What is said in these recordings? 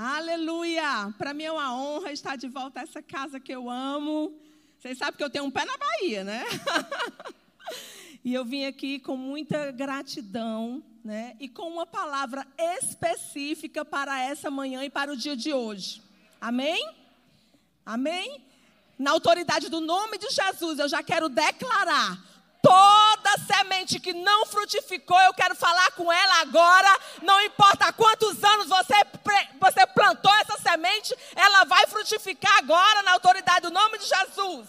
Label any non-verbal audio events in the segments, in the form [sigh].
Aleluia! Para mim é uma honra estar de volta a essa casa que eu amo. Vocês sabem que eu tenho um pé na Bahia, né? [laughs] e eu vim aqui com muita gratidão, né? E com uma palavra específica para essa manhã e para o dia de hoje. Amém? Amém? Na autoridade do nome de Jesus, eu já quero declarar Toda semente que não frutificou, eu quero falar com ela agora. Não importa quantos anos você, você plantou essa semente, ela vai frutificar agora na autoridade do nome de Jesus.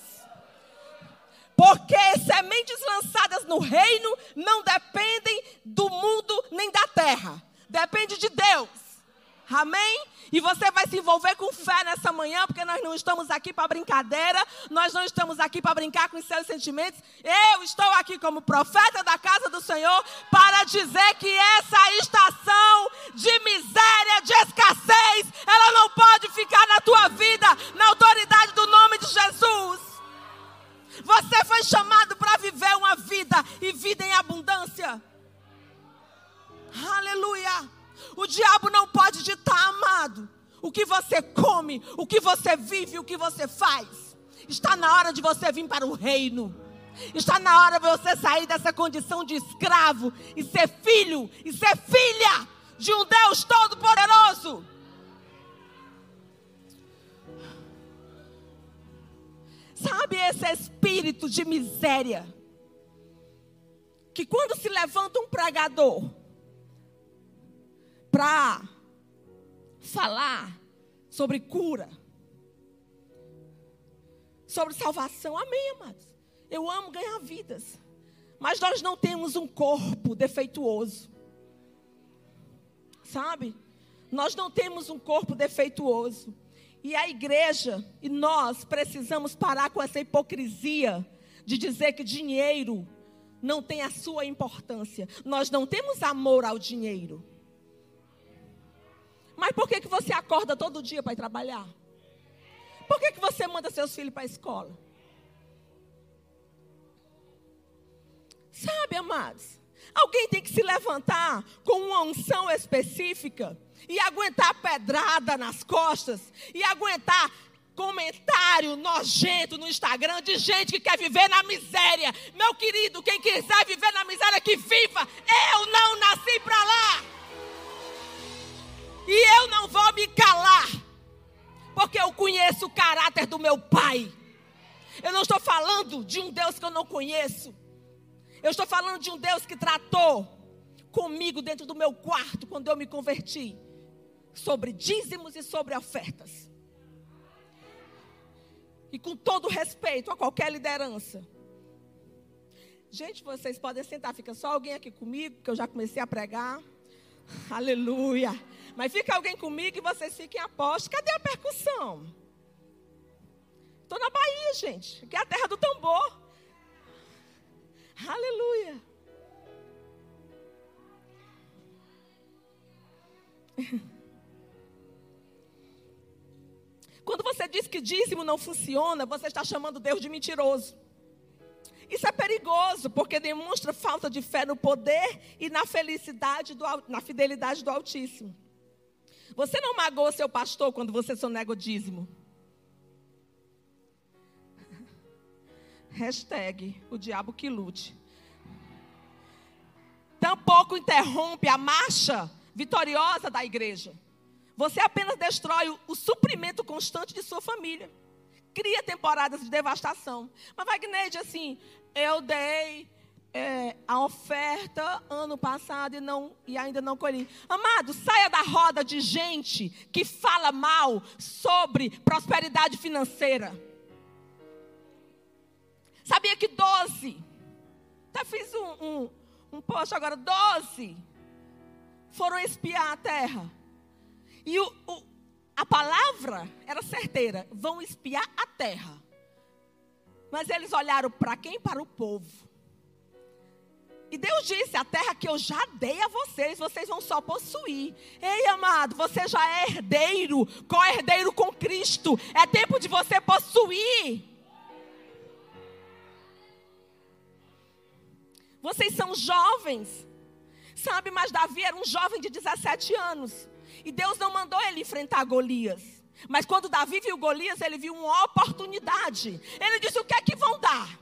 Porque sementes lançadas no reino não dependem do mundo nem da terra. Depende de Deus. Amém? E você vai se envolver com fé nessa manhã, porque nós não estamos aqui para brincadeira, nós não estamos aqui para brincar com os seus sentimentos. Eu estou aqui como profeta da casa do Senhor para dizer que essa estação de miséria, de escassez, ela não pode ficar na tua vida, na autoridade do nome de Jesus. Você foi chamado para viver uma vida e vida em abundância. Aleluia. O diabo não pode ditar, amado, o que você come, o que você vive, o que você faz. Está na hora de você vir para o reino. Está na hora de você sair dessa condição de escravo e ser filho e ser filha de um Deus todo-poderoso. Sabe esse espírito de miséria? Que quando se levanta um pregador para falar sobre cura, sobre salvação. Amém, amados. Eu amo ganhar vidas. Mas nós não temos um corpo defeituoso. Sabe? Nós não temos um corpo defeituoso. E a igreja e nós precisamos parar com essa hipocrisia de dizer que dinheiro não tem a sua importância. Nós não temos amor ao dinheiro. Mas por que, que você acorda todo dia para ir trabalhar? Por que, que você manda seus filhos para a escola? Sabe, amados? Alguém tem que se levantar com uma unção específica e aguentar pedrada nas costas e aguentar comentário nojento no Instagram de gente que quer viver na miséria. Meu querido, quem quiser viver na miséria, que viva. Eu não nasci para lá. E eu não vou me calar, porque eu conheço o caráter do meu pai. Eu não estou falando de um Deus que eu não conheço. Eu estou falando de um Deus que tratou comigo dentro do meu quarto quando eu me converti sobre dízimos e sobre ofertas. E com todo respeito a qualquer liderança. Gente, vocês podem sentar, fica só alguém aqui comigo, que eu já comecei a pregar. Aleluia. Mas fica alguém comigo e vocês fiquem a posto. Cadê a percussão? Estou na Bahia, gente. Que é a terra do tambor. Aleluia. [laughs] Quando você diz que dízimo não funciona, você está chamando Deus de mentiroso. Isso é perigoso, porque demonstra falta de fé no poder e na felicidade, do, na fidelidade do Altíssimo. Você não magoa seu pastor quando você sonega o dízimo? [laughs] Hashtag o diabo que lute. Tampouco interrompe a marcha vitoriosa da igreja. Você apenas destrói o, o suprimento constante de sua família. Cria temporadas de devastação. Mas Wagner diz assim: eu dei é, a oferta ano passado e, não, e ainda não colhi. Amado, saia da roda de gente que fala mal sobre prosperidade financeira. Sabia que 12, até fiz um, um, um post agora, 12 foram espiar a terra. E o, o, a palavra era certeira: vão espiar a terra. Mas eles olharam para quem? Para o povo. E Deus disse: A terra que eu já dei a vocês, vocês vão só possuir. Ei, amado, você já é herdeiro, co-herdeiro com Cristo. É tempo de você possuir. Vocês são jovens. Sabe, mas Davi era um jovem de 17 anos. E Deus não mandou ele enfrentar Golias. Mas quando Davi viu Golias, ele viu uma oportunidade. Ele disse: O que é que vão dar?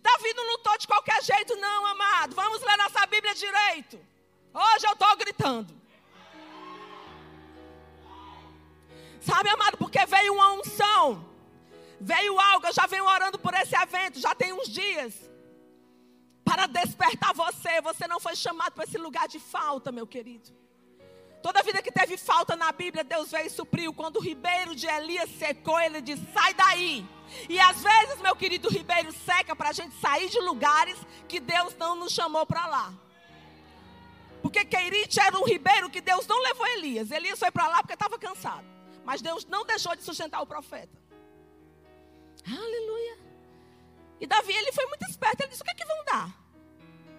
Davi não lutou de qualquer jeito, não, amado. Vamos ler nossa Bíblia direito. Hoje eu estou gritando. Sabe, amado, porque veio uma unção. Veio algo, eu já venho orando por esse evento, já tem uns dias. Para despertar você. Você não foi chamado para esse lugar de falta, meu querido. Toda vida que teve falta na Bíblia, Deus veio e supriu. Quando o ribeiro de Elias secou, ele disse: sai daí. E às vezes, meu querido, ribeiro seca para a gente sair de lugares que Deus não nos chamou para lá. Porque Queirite era um ribeiro que Deus não levou Elias. Elias foi para lá porque estava cansado. Mas Deus não deixou de sustentar o profeta. Aleluia. E Davi, ele foi muito esperto. Ele disse: O que é que vão dar?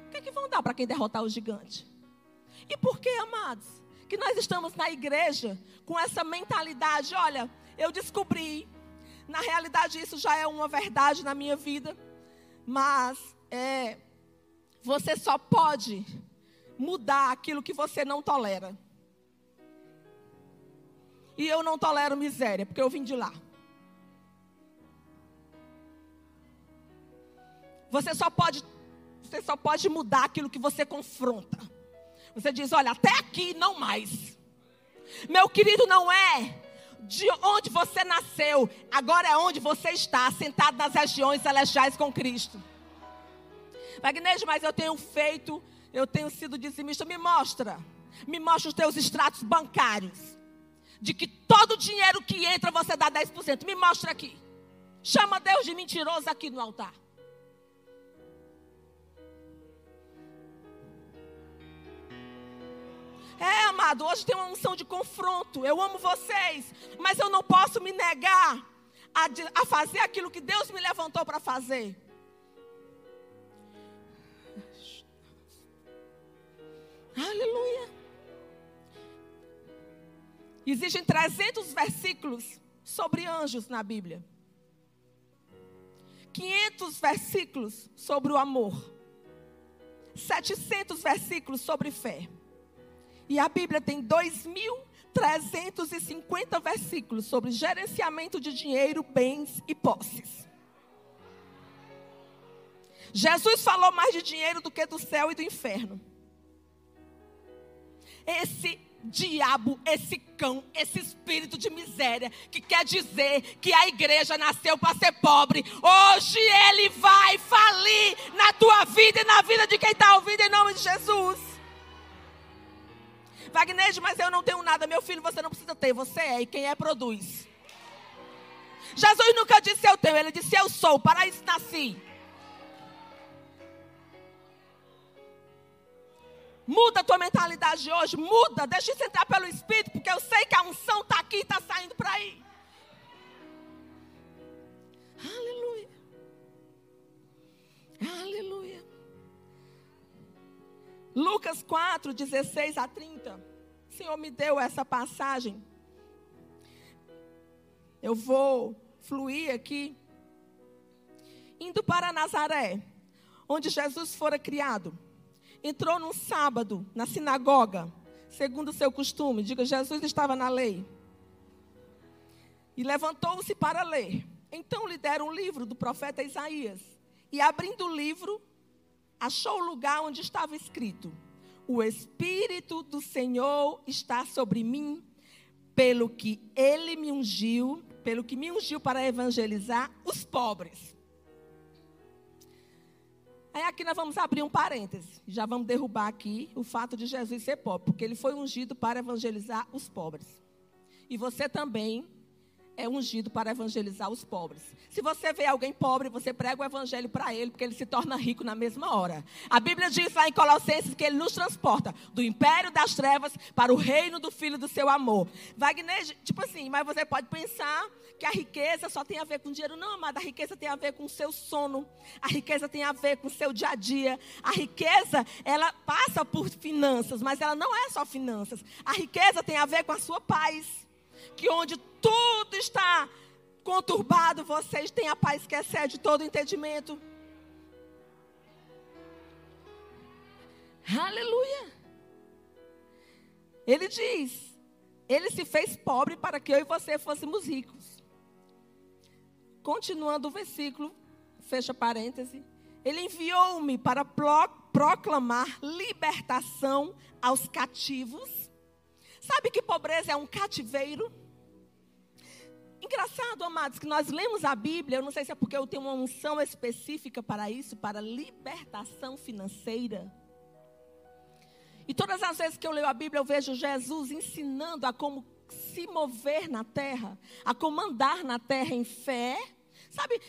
O que é que vão dar para quem derrotar o gigante? E por que, amados? Que nós estamos na igreja com essa mentalidade. Olha, eu descobri na realidade, isso já é uma verdade na minha vida. Mas é, você só pode mudar aquilo que você não tolera. E eu não tolero miséria, porque eu vim de lá. Você só pode, você só pode mudar aquilo que você confronta. Você diz, olha, até aqui não mais. Meu querido, não é de onde você nasceu, agora é onde você está, sentado nas regiões celestiais com Cristo. Wagner, mas eu tenho feito, eu tenho sido dizimista. Me mostra, me mostra os teus extratos bancários. De que todo o dinheiro que entra você dá 10%. Me mostra aqui. Chama Deus de mentiroso aqui no altar. É, amado, hoje tem uma unção de confronto. Eu amo vocês, mas eu não posso me negar a, a fazer aquilo que Deus me levantou para fazer. Aleluia. Existem 300 versículos sobre anjos na Bíblia. 500 versículos sobre o amor. 700 versículos sobre fé. E a Bíblia tem 2.350 versículos sobre gerenciamento de dinheiro, bens e posses. Jesus falou mais de dinheiro do que do céu e do inferno. Esse diabo, esse cão, esse espírito de miséria que quer dizer que a igreja nasceu para ser pobre, hoje ele vai falir na tua vida e na vida de quem está ouvindo em nome de Jesus. Wagner, mas eu não tenho nada. Meu filho, você não precisa ter. Você é. E quem é, produz. Jesus nunca disse eu tenho. Ele disse eu sou. Para isso nasci. Muda a tua mentalidade hoje. Muda. Deixa isso entrar pelo Espírito. Porque eu sei que a unção está aqui e está saindo para aí. Lucas 4, 16 a 30. O Senhor me deu essa passagem. Eu vou fluir aqui. Indo para Nazaré, onde Jesus fora criado. Entrou num sábado na sinagoga, segundo o seu costume. Diga, Jesus estava na lei. E levantou-se para ler. Então lhe deram um livro do profeta Isaías. E abrindo o livro, achou o lugar onde estava escrito: O Espírito do Senhor está sobre mim, pelo que ele me ungiu, pelo que me ungiu para evangelizar os pobres. Aí aqui nós vamos abrir um parêntese. Já vamos derrubar aqui o fato de Jesus ser pobre, porque ele foi ungido para evangelizar os pobres. E você também é ungido para evangelizar os pobres. Se você vê alguém pobre, você prega o evangelho para ele, porque ele se torna rico na mesma hora. A Bíblia diz lá em Colossenses que ele nos transporta do império das trevas para o reino do filho do seu amor. Wagner, tipo assim, mas você pode pensar que a riqueza só tem a ver com dinheiro. Não, amada, a riqueza tem a ver com o seu sono. A riqueza tem a ver com o seu dia a dia. A riqueza, ela passa por finanças, mas ela não é só finanças. A riqueza tem a ver com a sua paz que onde tudo está conturbado, vocês têm a paz que excede todo entendimento. Aleluia. Ele diz Ele se fez pobre para que eu e você fôssemos ricos. Continuando o versículo, fecha parêntese. Ele enviou-me para proclamar libertação aos cativos. Sabe que pobreza é um cativeiro? Engraçado, amados, que nós lemos a Bíblia, eu não sei se é porque eu tenho uma unção específica para isso, para libertação financeira. E todas as vezes que eu leio a Bíblia, eu vejo Jesus ensinando a como se mover na terra, a comandar na terra em fé. Sabe,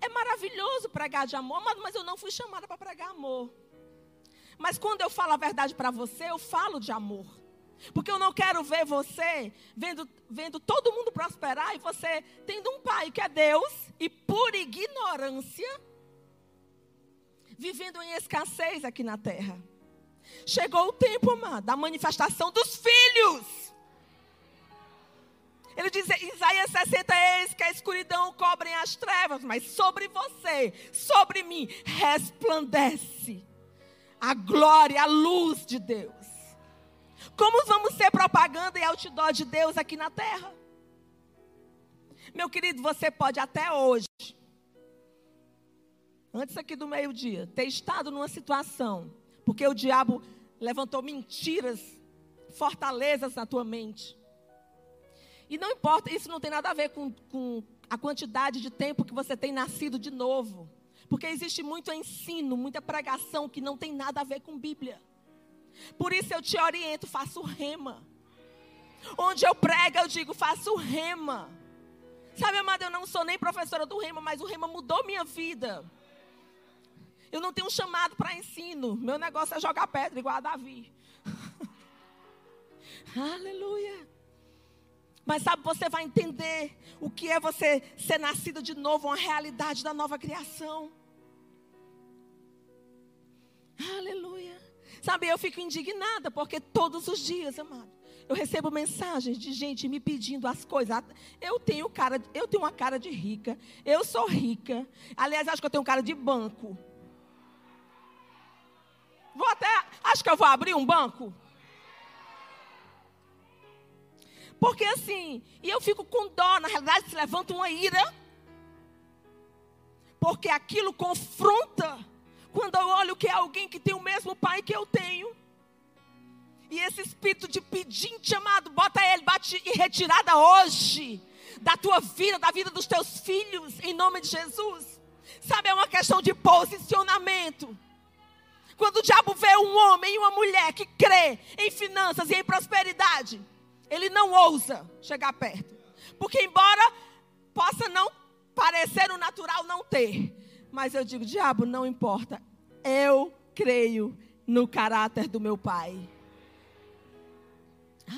é maravilhoso pregar de amor, mas eu não fui chamada para pregar amor. Mas quando eu falo a verdade para você, eu falo de amor. Porque eu não quero ver você vendo, vendo todo mundo prosperar e você tendo um pai que é Deus e por ignorância vivendo em escassez aqui na terra. Chegou o tempo, amado, da manifestação dos filhos. Ele diz, Isaías 60, eis que a escuridão cobrem as trevas, mas sobre você, sobre mim, resplandece a glória, a luz de Deus. Como vamos ser propaganda e outdoor de Deus aqui na terra? Meu querido, você pode até hoje, antes aqui do meio-dia, ter estado numa situação, porque o diabo levantou mentiras, fortalezas na tua mente. E não importa, isso não tem nada a ver com, com a quantidade de tempo que você tem nascido de novo. Porque existe muito ensino, muita pregação que não tem nada a ver com Bíblia. Por isso eu te oriento, faça o rema. Onde eu prego, eu digo, faça o rema. Sabe, amada, eu não sou nem professora do rema, mas o rema mudou minha vida. Eu não tenho um chamado para ensino. Meu negócio é jogar pedra, igual a Davi. [laughs] Aleluia. Mas sabe, você vai entender o que é você ser nascido de novo, uma realidade da nova criação. Aleluia. Sabe, eu fico indignada, porque todos os dias, amado, eu recebo mensagens de gente me pedindo as coisas. Eu tenho cara, eu tenho uma cara de rica. Eu sou rica. Aliás, acho que eu tenho cara de banco. Vou até, acho que eu vou abrir um banco. Porque assim, e eu fico com dó, na realidade se levanta uma ira. Porque aquilo confronta quando eu olho que é alguém que tem o mesmo pai que eu tenho. E esse espírito de pedinte amado, bota ele, bate em retirada hoje. Da tua vida, da vida dos teus filhos, em nome de Jesus. Sabe, é uma questão de posicionamento. Quando o diabo vê um homem e uma mulher que crê em finanças e em prosperidade, ele não ousa chegar perto. Porque, embora possa não parecer o natural não ter, mas eu digo, diabo, não importa. Eu creio no caráter do meu pai.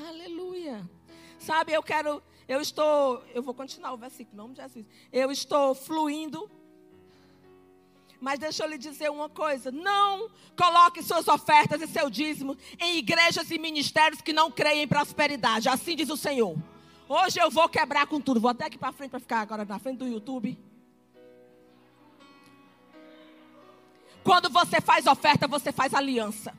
Aleluia. Sabe, eu quero, eu estou, eu vou continuar o versículo, em nome de Jesus. Eu estou fluindo. Mas deixa eu lhe dizer uma coisa: não coloque suas ofertas e seu dízimo em igrejas e ministérios que não creem em prosperidade. Assim diz o Senhor. Hoje eu vou quebrar com tudo. Vou até aqui para frente para ficar agora na frente do YouTube. Quando você faz oferta, você faz aliança.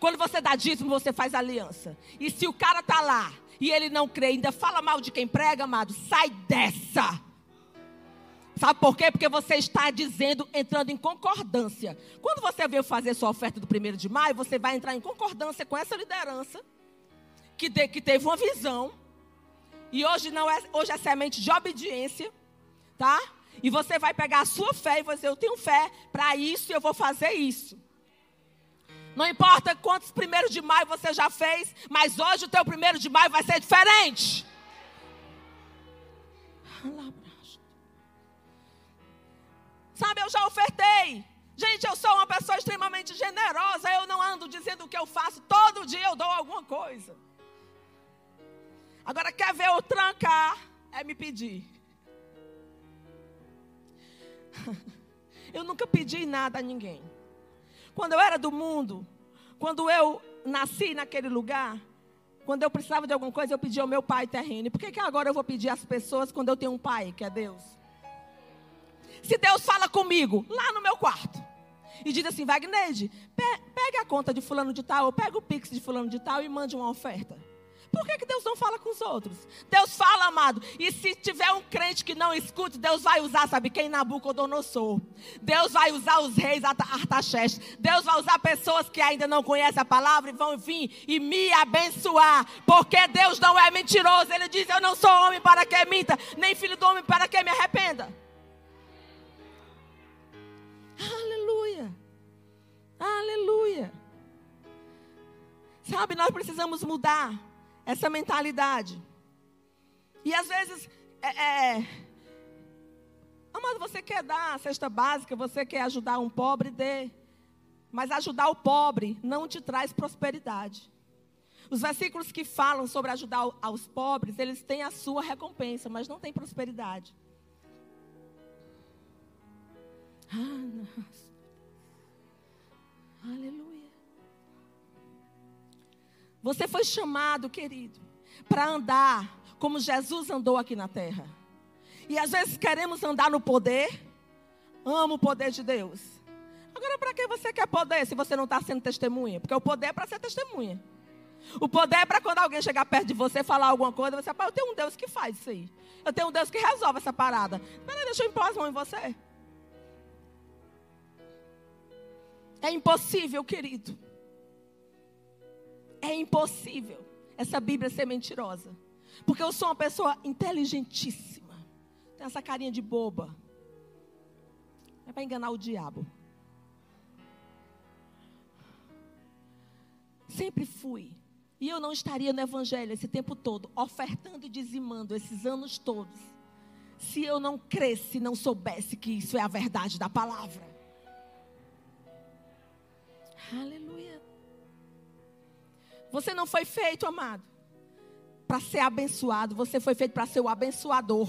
Quando você dá dízimo, você faz aliança. E se o cara tá lá e ele não crê, ainda fala mal de quem prega, amado, sai dessa. Sabe por quê? Porque você está dizendo, entrando em concordância. Quando você veio fazer sua oferta do primeiro de maio, você vai entrar em concordância com essa liderança que, de, que teve uma visão. E hoje não é, hoje é semente de obediência, tá? E você vai pegar a sua fé e vai dizer: Eu tenho fé para isso e eu vou fazer isso. Não importa quantos primeiros de maio você já fez, mas hoje o teu primeiro de maio vai ser diferente. Sabe, eu já ofertei. Gente, eu sou uma pessoa extremamente generosa. Eu não ando dizendo o que eu faço. Todo dia eu dou alguma coisa. Agora, quer ver o trancar? É me pedir. [laughs] Eu nunca pedi nada a ninguém. Quando eu era do mundo, quando eu nasci naquele lugar, quando eu precisava de alguma coisa, eu pedia ao meu pai terreno. Por que, que agora eu vou pedir às pessoas quando eu tenho um pai, que é Deus? Se Deus fala comigo lá no meu quarto e diz assim, Wagner, pe pega a conta de fulano de tal, ou pega o pix de fulano de tal e mande uma oferta. Por que, que Deus não fala com os outros? Deus fala, amado. E se tiver um crente que não escute, Deus vai usar, sabe quem? Nabucodonosor. Deus vai usar os reis Artaxerxes. Deus vai usar pessoas que ainda não conhecem a palavra e vão vir e me abençoar. Porque Deus não é mentiroso. Ele diz: Eu não sou homem para que minta, nem filho do homem para que me arrependa. Aleluia. Aleluia. Sabe, nós precisamos mudar essa mentalidade. E às vezes, é, é, amado, você quer dar a cesta básica, você quer ajudar um pobre, dê. Mas ajudar o pobre não te traz prosperidade. Os versículos que falam sobre ajudar aos pobres, eles têm a sua recompensa, mas não tem prosperidade. Ah, Aleluia. Você foi chamado, querido, para andar como Jesus andou aqui na terra. E às vezes queremos andar no poder. Amo o poder de Deus. Agora, para que você quer poder se você não está sendo testemunha? Porque o poder é para ser testemunha. O poder é para quando alguém chegar perto de você falar alguma coisa, você fala, eu tenho um Deus que faz isso aí. Eu tenho um Deus que resolve essa parada. Peraí, deixa eu impor as mãos em você. É impossível, querido. É impossível essa Bíblia ser mentirosa. Porque eu sou uma pessoa inteligentíssima. Tem essa carinha de boba. É para enganar o diabo. Sempre fui. E eu não estaria no Evangelho esse tempo todo, ofertando e dizimando esses anos todos, se eu não cresce, não soubesse que isso é a verdade da palavra. Aleluia. Você não foi feito, amado, para ser abençoado, você foi feito para ser o abençoador.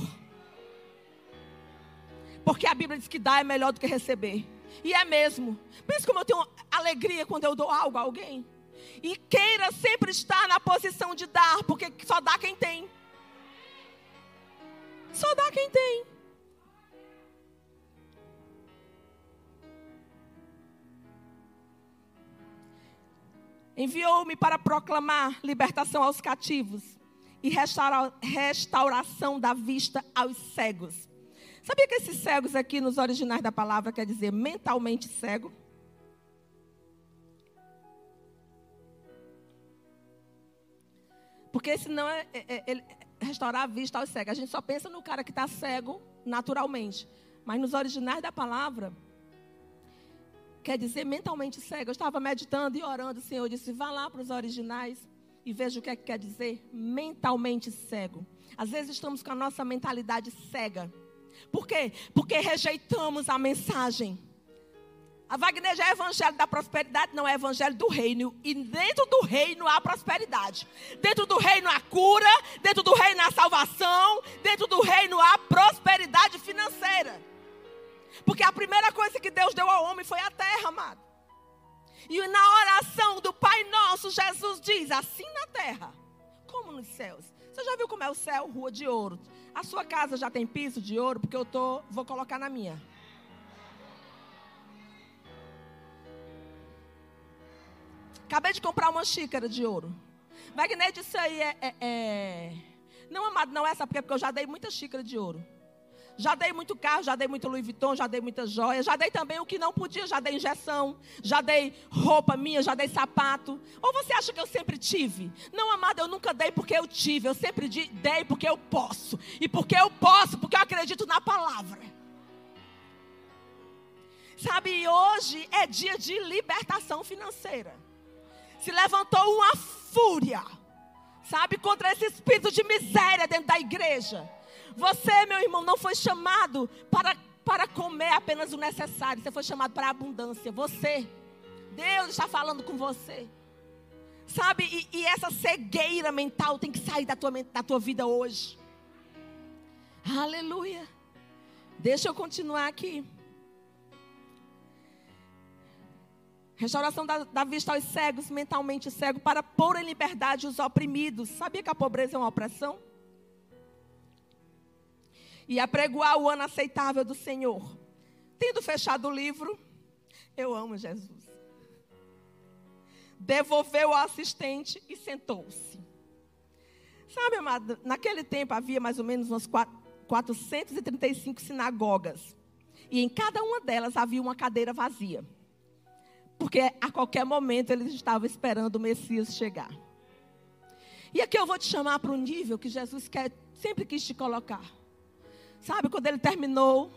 Porque a Bíblia diz que dar é melhor do que receber. E é mesmo. Pensa como eu tenho alegria quando eu dou algo a alguém. E queira sempre estar na posição de dar, porque só dá quem tem. Só dá quem tem. Enviou-me para proclamar libertação aos cativos e restaura, restauração da vista aos cegos. Sabia que esses cegos aqui nos originais da palavra quer dizer mentalmente cego? Porque esse não é, é, é, é, restaurar a vista aos cegos. A gente só pensa no cara que está cego naturalmente. Mas nos originais da palavra, quer dizer mentalmente cego. Eu estava meditando e orando, o Senhor disse: vá lá para os originais e veja o que, é que quer dizer mentalmente cego. Às vezes estamos com a nossa mentalidade cega. Por quê? Porque rejeitamos a mensagem. A Wagner já é evangelho da prosperidade, não é evangelho do reino. E dentro do reino há prosperidade. Dentro do reino há cura, dentro do reino há salvação, céu? Rua de ouro. A sua casa já tem piso de ouro? Porque eu tô, vou colocar na minha. Acabei de comprar uma xícara de ouro. Wagner disse aí é, é, é... Não, amado, não é essa, porque eu já dei muita xícara de ouro. Já dei muito carro, já dei muito Louis Vuitton, já dei muita joia, já dei também o que não podia, já dei injeção, já dei roupa minha, já dei sapato. Ou você acha que eu sempre tive? Não, amada, eu nunca dei porque eu tive, eu sempre dei porque eu posso. E porque eu posso, porque eu acredito na palavra. Sabe, hoje é dia de libertação financeira. Se levantou uma fúria, sabe, contra esse espírito de miséria dentro da igreja. Você, meu irmão, não foi chamado para, para comer apenas o necessário. Você foi chamado para a abundância. Você. Deus está falando com você. Sabe? E, e, essa cegueira mental tem que sair da tua, da tua vida hoje. Aleluia. Deixa eu continuar aqui. Restauração da, da, vista aos cegos, mentalmente cegos, para pôr em liberdade os oprimidos. Sabia que a pobreza é uma opressão? E apregoar o ano aceitável do Senhor. Tendo fechado o livro, eu amo Jesus. Devolveu ao assistente e sentou-se. Sabe, amado, naquele tempo havia mais ou menos umas 435 sinagogas. E em cada uma delas havia uma cadeira vazia. Porque a qualquer momento eles estavam esperando o Messias chegar. E aqui eu vou te chamar para um nível que Jesus quer, sempre quis te colocar. Sabe, quando ele terminou,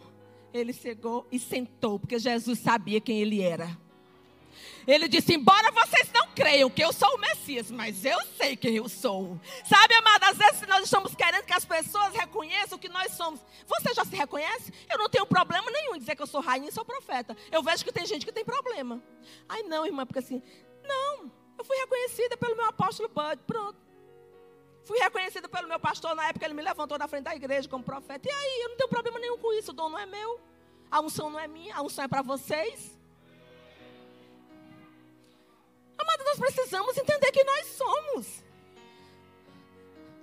ele chegou e sentou, porque Jesus sabia quem ele era. Ele disse: Embora vocês não creiam que eu sou o Messias, mas eu sei quem eu sou. Sabe, amada, às vezes nós estamos querendo que as pessoas reconheçam o que nós somos. Você já se reconhece? Eu não tenho problema nenhum em dizer que eu sou rainha e sou profeta. Eu vejo que tem gente que tem problema. Ai, não, irmã, porque assim, não, eu fui reconhecida pelo meu apóstolo Bud, pronto. Fui reconhecida pelo meu pastor na época, ele me levantou na frente da igreja como profeta. E aí, eu não tenho problema nenhum com isso, o dom não é meu. A unção não é minha, a unção é para vocês. Amado, nós precisamos entender que nós somos.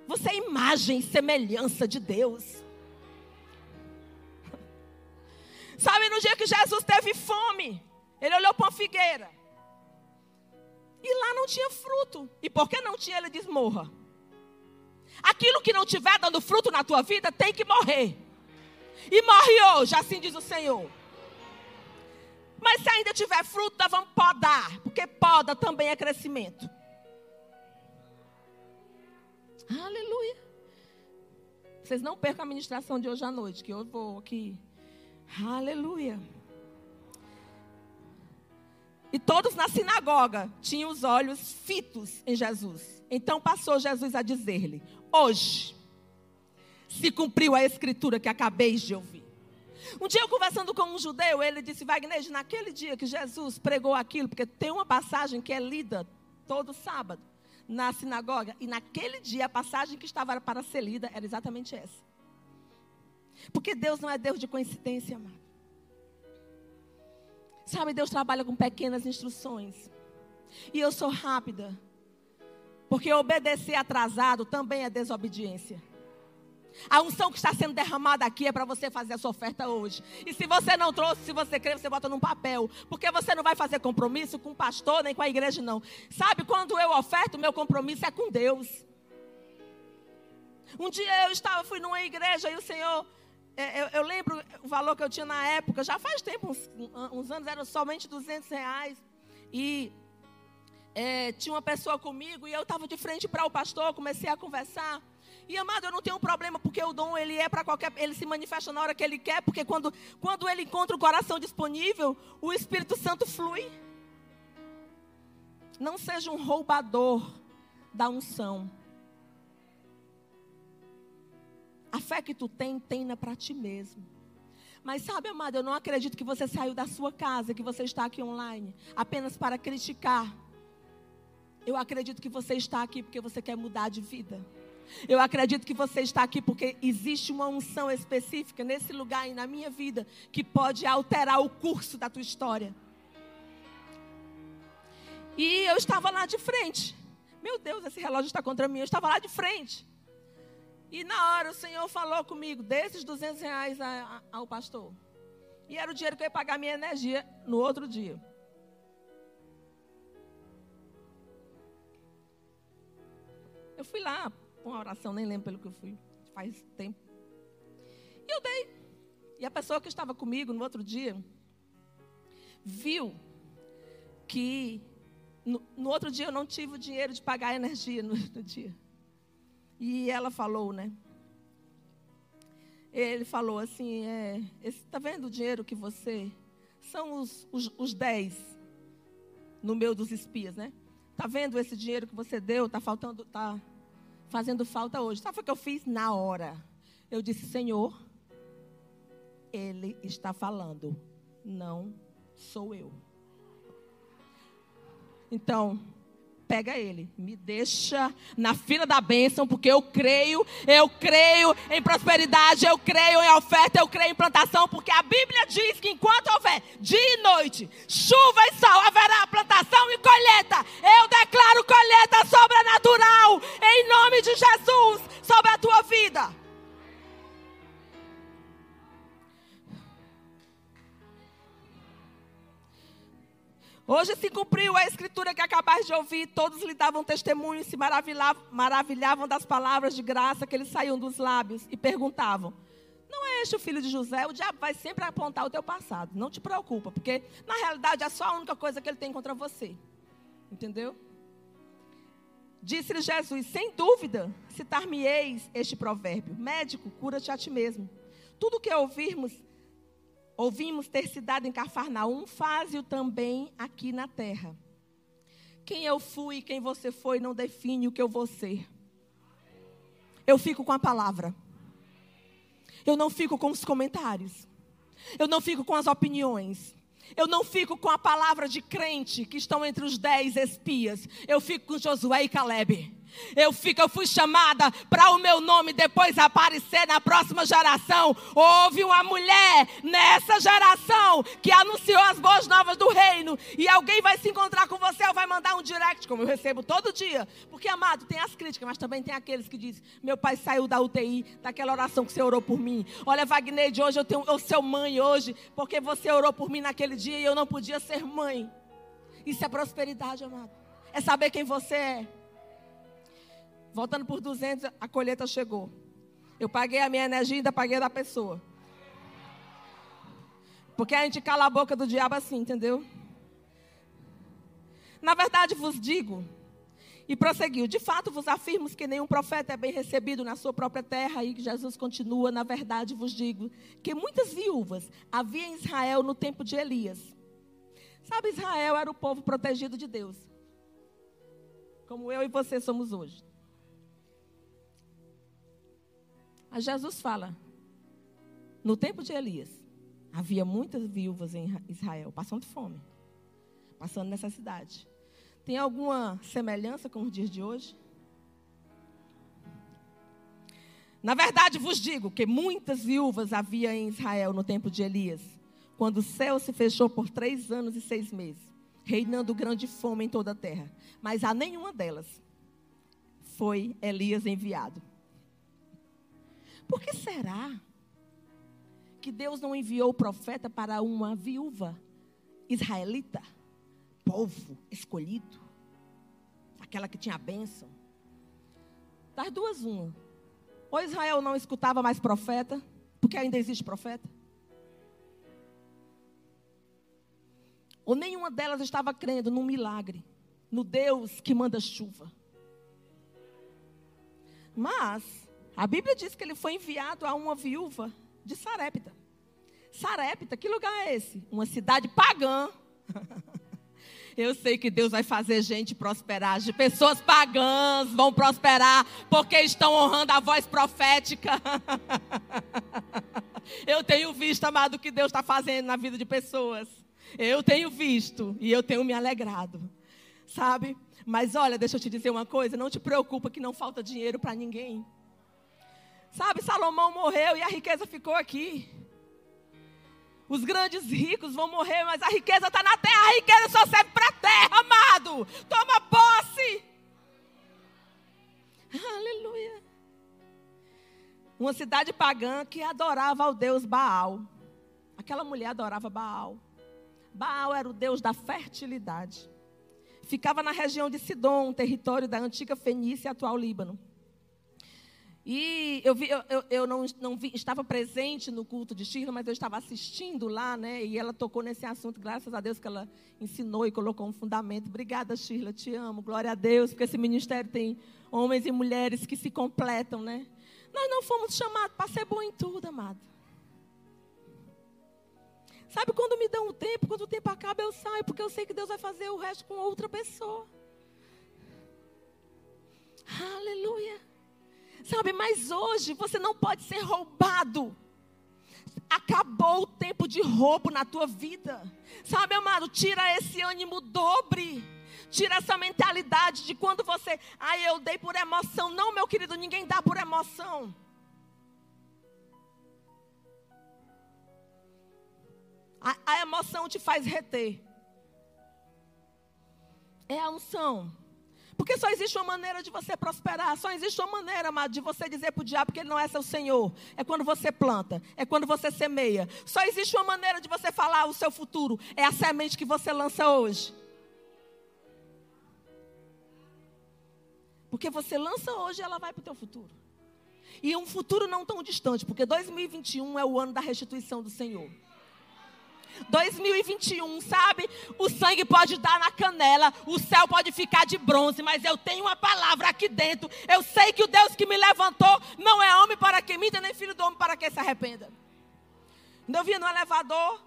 Você é imagem e semelhança de Deus. [laughs] Sabe, no dia que Jesus teve fome, ele olhou para uma figueira. E lá não tinha fruto. E porque não tinha, ele diz: morra. Aquilo que não tiver dando fruto na tua vida tem que morrer. E morre hoje, assim diz o Senhor. Mas se ainda tiver fruto, nós vamos podar, porque poda também é crescimento. Aleluia. Vocês não percam a ministração de hoje à noite, que eu vou aqui. Aleluia. E todos na sinagoga tinham os olhos fitos em Jesus. Então passou Jesus a dizer-lhe: Hoje se cumpriu a escritura que acabei de ouvir. Um dia eu conversando com um judeu, ele disse, Wagner, naquele dia que Jesus pregou aquilo, porque tem uma passagem que é lida todo sábado na sinagoga, e naquele dia a passagem que estava para ser lida era exatamente essa. Porque Deus não é Deus de coincidência, amado. Sabe, Deus trabalha com pequenas instruções. E eu sou rápida. Porque obedecer atrasado também é desobediência. A unção que está sendo derramada aqui é para você fazer a sua oferta hoje. E se você não trouxe, se você crê, você bota num papel. Porque você não vai fazer compromisso com o pastor nem com a igreja, não. Sabe, quando eu oferto, meu compromisso é com Deus. Um dia eu estava, fui numa igreja e o Senhor. É, eu, eu, lembro o valor que eu tinha na época, já faz tempo, uns, uns anos, eram somente 200 reais. E é, tinha uma pessoa comigo e eu estava de frente para o pastor, comecei a conversar. E amado, eu não tenho problema, porque o dom ele é para qualquer. Ele se manifesta na hora que ele quer, porque quando, quando ele encontra o coração disponível, o Espírito Santo flui. Não seja um roubador da unção. A fé que tu tem, tenha para ti mesmo. Mas sabe, amado, eu não acredito que você saiu da sua casa, que você está aqui online, apenas para criticar. Eu acredito que você está aqui porque você quer mudar de vida. Eu acredito que você está aqui porque existe uma unção específica nesse lugar e na minha vida que pode alterar o curso da tua história. E eu estava lá de frente. Meu Deus, esse relógio está contra mim. Eu estava lá de frente. E na hora o Senhor falou comigo, desses 200 reais ao pastor. E era o dinheiro que eu ia pagar minha energia no outro dia. Eu fui lá, uma oração, nem lembro pelo que eu fui, faz tempo. E eu dei. E a pessoa que estava comigo no outro dia, viu que no, no outro dia eu não tive o dinheiro de pagar a energia no, no dia. E ela falou, né? Ele falou assim: é, está vendo o dinheiro que você. São os, os, os dez no meio dos espias, né? Está vendo esse dinheiro que você deu? Está faltando, tá fazendo falta hoje. Sabe o que eu fiz? Na hora. Eu disse, Senhor, Ele está falando, não sou eu. Então, pega ele, me deixa na fila da bênção, porque eu creio, eu creio em prosperidade, eu creio em oferta, eu creio em plantação, porque a Bíblia diz que enquanto houver dia e noite, chuva e sol, haverá plantação e colheita. Eu declaro colheita sobrenatural, em nome de Jesus, sobre a tua vida. Hoje se cumpriu a escritura que acabais de ouvir, todos lhe davam testemunho e se maravilhavam, maravilhavam das palavras de graça que lhes saíam dos lábios e perguntavam: Não é este o filho de José? O diabo vai sempre apontar o teu passado. Não te preocupa, porque na realidade é só a única coisa que ele tem contra você. Entendeu? Disse-lhe Jesus: Sem dúvida, citar-me-eis este provérbio: Médico, cura-te a ti mesmo. Tudo que ouvirmos ouvimos ter se dado em Cafarnaum, faze-o também aqui na terra. Quem eu fui e quem você foi não define o que eu vou ser. Eu fico com a palavra. Eu não fico com os comentários. Eu não fico com as opiniões. Eu não fico com a palavra de crente que estão entre os dez espias. Eu fico com Josué e Caleb. Eu fico, eu fui chamada para o meu nome depois aparecer na próxima geração. Houve uma mulher nessa geração que anunciou as boas novas do reino. E alguém vai se encontrar com você ou vai mandar um direct, como eu recebo todo dia. Porque, amado, tem as críticas, mas também tem aqueles que dizem: Meu pai saiu da UTI, daquela oração que você orou por mim. Olha, Wagner, de hoje eu tenho eu sou mãe hoje, porque você orou por mim naquele dia e eu não podia ser mãe. Isso é prosperidade, amado. É saber quem você é. Voltando por 200, a colheita chegou. Eu paguei a minha energia e ainda paguei da pessoa. Porque a gente cala a boca do diabo assim, entendeu? Na verdade vos digo, e prosseguiu: De fato vos afirmo que nenhum profeta é bem recebido na sua própria terra. E Jesus continua: Na verdade vos digo que muitas viúvas havia em Israel no tempo de Elias. Sabe, Israel era o povo protegido de Deus. Como eu e você somos hoje. Mas Jesus fala: no tempo de Elias, havia muitas viúvas em Israel passando fome, passando necessidade. Tem alguma semelhança com os dias de hoje? Na verdade, vos digo que muitas viúvas havia em Israel no tempo de Elias, quando o céu se fechou por três anos e seis meses, reinando grande fome em toda a terra. Mas a nenhuma delas foi Elias enviado. Por que será que Deus não enviou o profeta para uma viúva israelita, povo escolhido, aquela que tinha a bênção? Das duas, uma. Ou Israel não escutava mais profeta, porque ainda existe profeta. Ou nenhuma delas estava crendo num milagre, no Deus que manda chuva. Mas a Bíblia diz que ele foi enviado a uma viúva de Sarepta. Sarepta, que lugar é esse? Uma cidade pagã. [laughs] Eu sei que Deus vai fazer gente prosperar. Pessoas pagãs vão prosperar porque estão honrando a voz profética. [laughs] Eu tenho visto, amado, o que Deus está fazendo na vida de pessoas. Eu tenho visto e eu tenho me alegrado. Sabe? Mas olha, deixa eu te dizer uma coisa: não te preocupa que não falta dinheiro para ninguém. Sabe, Salomão morreu e a riqueza ficou aqui. Os grandes ricos vão morrer, mas a riqueza está na terra. A riqueza só serve para a terra, amado. Toma posse. Aleluia. Uma cidade pagã que adorava ao deus Baal. Aquela mulher adorava Baal. Baal era o deus da fertilidade. Ficava na região de Sidom, território da antiga Fenícia e atual Líbano. E eu, vi, eu, eu, não, não vi, estava presente no culto de Shirley, mas eu estava assistindo lá, né? E ela tocou nesse assunto, graças a Deus que ela ensinou e colocou um fundamento. Obrigada, Shirley, te amo, glória a Deus, porque esse ministério tem homens e mulheres que se completam, né? Nós não fomos chamados para ser bom em tudo, amado. Sabe quando me dão um tempo, quando o tempo acaba, eu saio, porque eu sei que Deus vai fazer o resto com outra pessoa. Aleluia. Sabe, mas hoje você não pode ser roubado. Acabou o tempo de roubo na tua vida. Sabe, amado, tira esse ânimo dobre. Tira essa mentalidade de quando você, ai, ah, eu dei por emoção. Não, meu querido, ninguém dá por emoção. A, a emoção te faz reter. É a unção. Porque só existe uma maneira de você prosperar, só existe uma maneira, amado, de você dizer para o diabo que ele não é seu Senhor. É quando você planta, é quando você semeia. Só existe uma maneira de você falar o seu futuro, é a semente que você lança hoje. Porque você lança hoje e ela vai para o teu futuro. E um futuro não tão distante, porque 2021 é o ano da restituição do Senhor. 2021, sabe? O sangue pode dar na canela, o céu pode ficar de bronze, mas eu tenho uma palavra aqui dentro. Eu sei que o Deus que me levantou não é homem para que minta, nem filho do homem para que se arrependa. Quando eu via no elevador,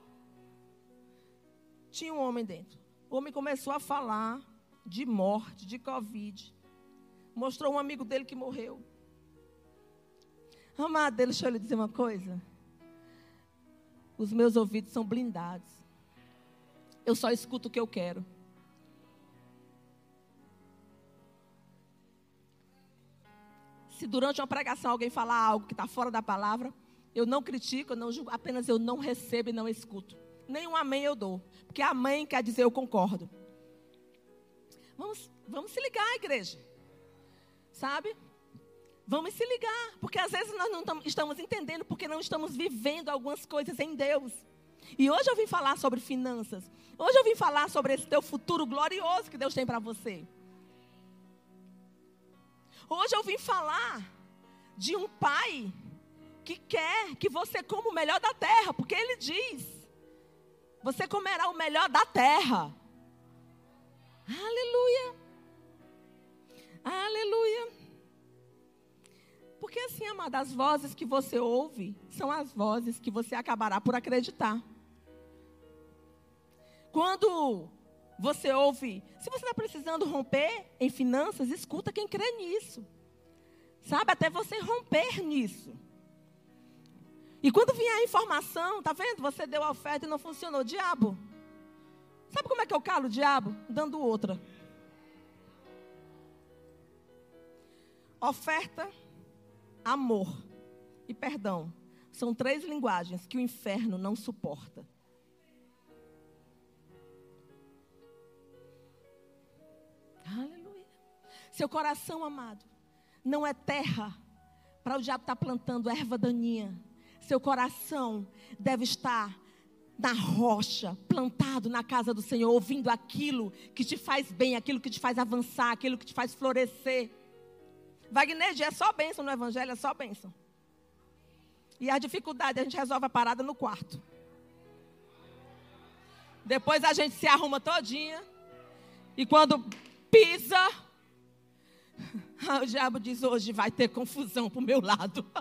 tinha um homem dentro. O homem começou a falar de morte, de Covid. Mostrou um amigo dele que morreu. Amado, deixa eu lhe dizer uma coisa. Os meus ouvidos são blindados. Eu só escuto o que eu quero. Se durante uma pregação alguém falar algo que está fora da palavra, eu não critico, eu não julgo, apenas eu não recebo e não escuto. Nem um amém eu dou. Porque amém quer dizer eu concordo. Vamos, vamos se ligar, igreja. Sabe? Vamos se ligar, porque às vezes nós não estamos entendendo porque não estamos vivendo algumas coisas em Deus. E hoje eu vim falar sobre finanças. Hoje eu vim falar sobre esse teu futuro glorioso que Deus tem para você. Hoje eu vim falar de um pai que quer que você coma o melhor da terra, porque ele diz: você comerá o melhor da terra. Aleluia. Aleluia. Porque assim, amada, as vozes que você ouve são as vozes que você acabará por acreditar. Quando você ouve, se você está precisando romper em finanças, escuta quem crê nisso. Sabe, até você romper nisso. E quando vier a informação, tá vendo? Você deu a oferta e não funcionou. Diabo. Sabe como é que eu calo o diabo? Dando outra. Oferta amor e perdão são três linguagens que o inferno não suporta. Aleluia. Seu coração amado não é terra para o diabo estar tá plantando erva daninha. Seu coração deve estar na rocha, plantado na casa do Senhor, ouvindo aquilo que te faz bem, aquilo que te faz avançar, aquilo que te faz florescer. Wagner, é só bênção no evangelho, é só bênção. E a dificuldade, a gente resolve a parada no quarto. Depois a gente se arruma todinha. E quando pisa, [laughs] o diabo diz: hoje vai ter confusão pro meu lado. [laughs]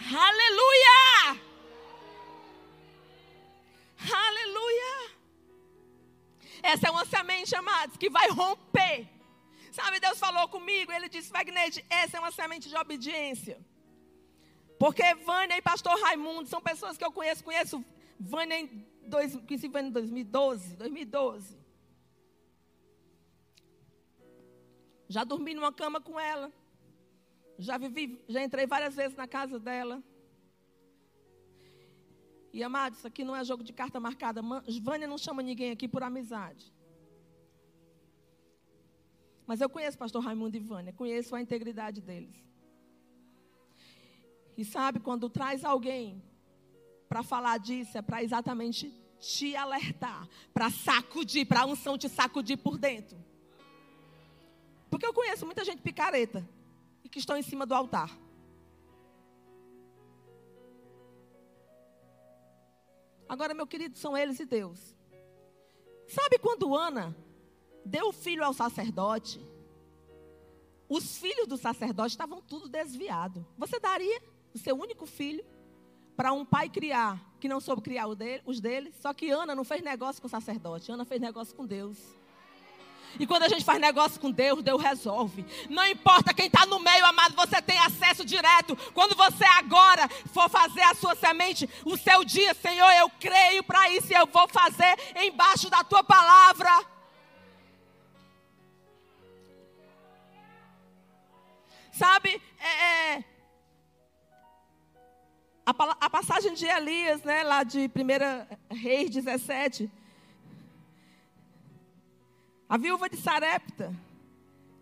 Aleluia! Aleluia! Essa é uma semente, amados, que vai romper Sabe, Deus falou comigo, ele disse, Wagner, essa é uma semente de obediência. Porque Vânia e pastor Raimundo são pessoas que eu conheço, conheço Vânia em, dois, conheci Vânia em 2012, 2012. Já dormi numa cama com ela. Já vivi, já entrei várias vezes na casa dela. E amado, isso aqui não é jogo de carta marcada. Vânia não chama ninguém aqui por amizade. Mas eu conheço o pastor Raimundo e Vânia, conheço a integridade deles. E sabe, quando traz alguém para falar disso, é para exatamente te alertar, para sacudir, para a unção te sacudir por dentro. Porque eu conheço muita gente picareta e que estão em cima do altar. Agora, meu querido, são eles e Deus. Sabe quando Ana deu o filho ao sacerdote, os filhos do sacerdote estavam tudo desviados. Você daria o seu único filho para um pai criar, que não soube criar os dele? Só que Ana não fez negócio com o sacerdote, Ana fez negócio com Deus. E quando a gente faz negócio com Deus, Deus resolve. Não importa quem está no meio, amado, você tem acesso direto. Quando você agora for fazer a sua semente, o seu dia, Senhor, eu creio para isso e eu vou fazer embaixo da tua palavra. Passagem de Elias, né, lá de 1 Reis 17. A viúva de Sarepta,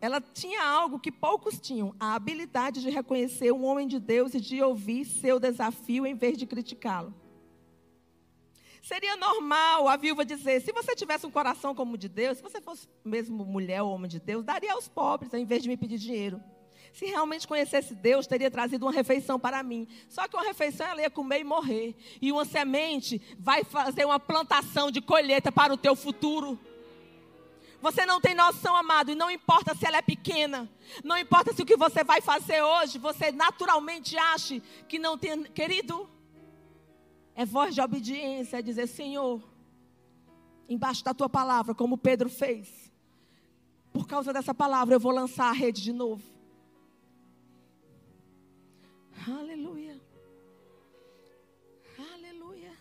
ela tinha algo que poucos tinham: a habilidade de reconhecer um homem de Deus e de ouvir seu desafio em vez de criticá-lo. Seria normal a viúva dizer: se você tivesse um coração como o de Deus, se você fosse mesmo mulher ou homem de Deus, daria aos pobres, ao invés de me pedir dinheiro. Se realmente conhecesse Deus, teria trazido uma refeição para mim. Só que uma refeição ela ia comer e morrer. E uma semente vai fazer uma plantação de colheita para o teu futuro. Você não tem noção, amado, e não importa se ela é pequena, não importa se o que você vai fazer hoje, você naturalmente acha que não tem. Querido, é voz de obediência, é dizer: Senhor, embaixo da tua palavra, como Pedro fez, por causa dessa palavra eu vou lançar a rede de novo. Aleluia. Aleluia.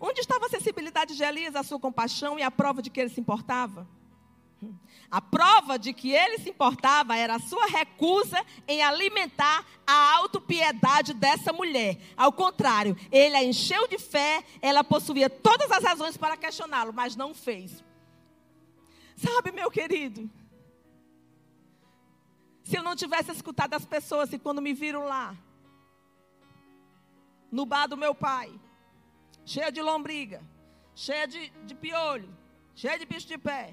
Onde estava a sensibilidade de Elias, a sua compaixão e a prova de que ele se importava? A prova de que ele se importava era a sua recusa em alimentar a autopiedade dessa mulher. Ao contrário, ele a encheu de fé, ela possuía todas as razões para questioná-lo, mas não fez. Sabe, meu querido, se eu não tivesse escutado as pessoas e quando me viram lá, no bar do meu pai, cheia de lombriga, cheia de, de piolho, cheia de bicho de pé.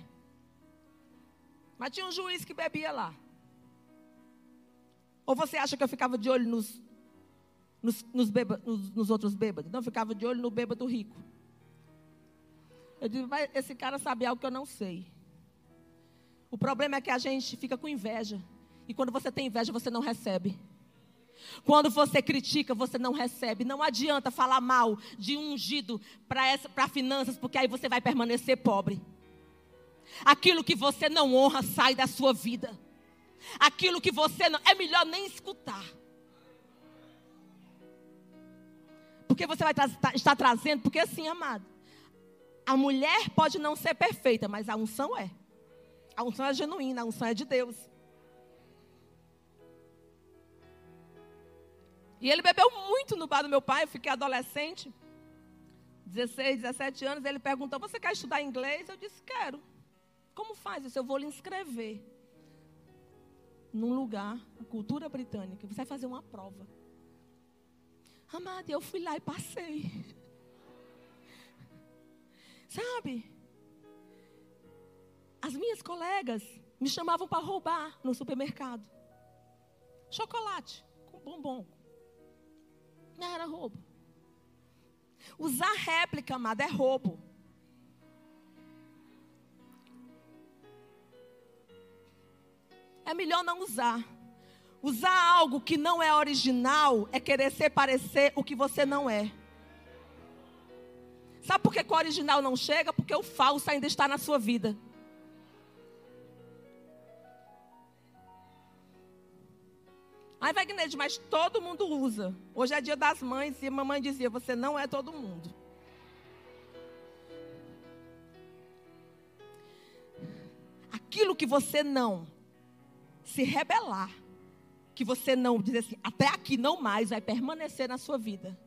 Mas tinha um juiz que bebia lá. Ou você acha que eu ficava de olho nos, nos, nos, beba, nos, nos outros bêbados? Não, eu ficava de olho no bêbado rico. Eu digo, mas esse cara sabe algo que eu não sei. O problema é que a gente fica com inveja. E quando você tem inveja, você não recebe. Quando você critica, você não recebe. Não adianta falar mal de um ungido para finanças, porque aí você vai permanecer pobre. Aquilo que você não honra sai da sua vida. Aquilo que você não. É melhor nem escutar. Porque você vai estar trazendo. Porque assim, amado. A mulher pode não ser perfeita, mas a unção é. A unção é genuína, a unção é de Deus. E ele bebeu muito no bar do meu pai, eu fiquei adolescente, 16, 17 anos. Ele perguntou: Você quer estudar inglês? Eu disse: Quero. Como faz isso? Eu vou lhe inscrever num lugar, a cultura britânica. Você vai fazer uma prova. Amada, eu fui lá e passei. [laughs] Sabe? As minhas colegas me chamavam para roubar no supermercado. Chocolate com bombom. Era roubo. Usar réplica, amada, é roubo. É melhor não usar. Usar algo que não é original é querer ser parecer o que você não é. Sabe por que o original não chega? Porque o falso ainda está na sua vida. Aí vai mas todo mundo usa. Hoje é dia das mães e a mamãe dizia: Você não é todo mundo. Aquilo que você não se rebelar, que você não dizer assim, até aqui não mais, vai permanecer na sua vida.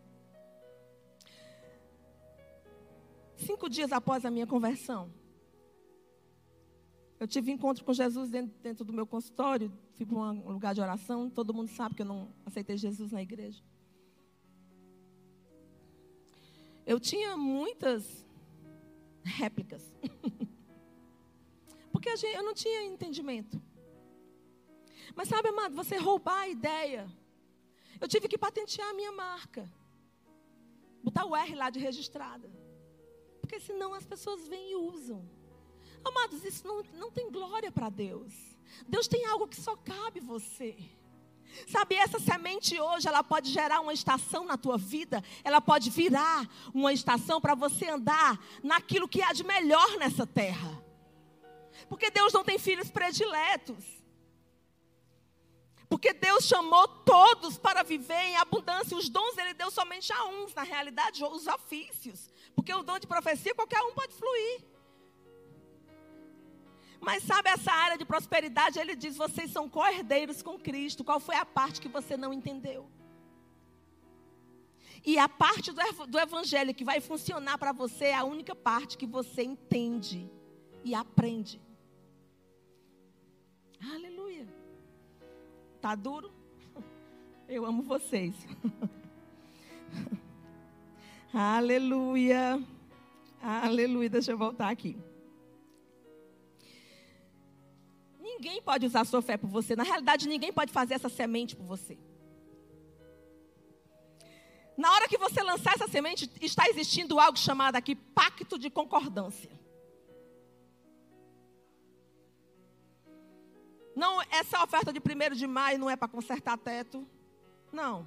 Cinco dias após a minha conversão, eu tive encontro com Jesus dentro, dentro do meu consultório, fui para um lugar de oração, todo mundo sabe que eu não aceitei Jesus na igreja. Eu tinha muitas réplicas. [laughs] Porque eu não tinha entendimento. Mas sabe, amado, você roubar a ideia. Eu tive que patentear a minha marca. Botar o R lá de registrada. Porque senão as pessoas vêm e usam. Amados, isso não, não tem glória para Deus. Deus tem algo que só cabe você. Sabe, essa semente hoje, ela pode gerar uma estação na tua vida, ela pode virar uma estação para você andar naquilo que há de melhor nessa terra. Porque Deus não tem filhos prediletos. Porque Deus chamou todos para viver em abundância. Os dons ele deu somente a uns, na realidade, os ofícios. Porque o dom de profecia qualquer um pode fluir. Mas sabe essa área de prosperidade? Ele diz: vocês são cordeiros com Cristo. Qual foi a parte que você não entendeu? E a parte do, evangelho que vai funcionar para você é a única parte que você entende e aprende. Aleluia. Tá duro? [laughs] Eu amo vocês. [laughs] Aleluia. Aleluia. Deixa eu voltar aqui. Ninguém pode usar a sua fé por você. Na realidade, ninguém pode fazer essa semente por você. Na hora que você lançar essa semente, está existindo algo chamado aqui pacto de concordância. Não, essa oferta de 1 de maio não é para consertar teto. Não.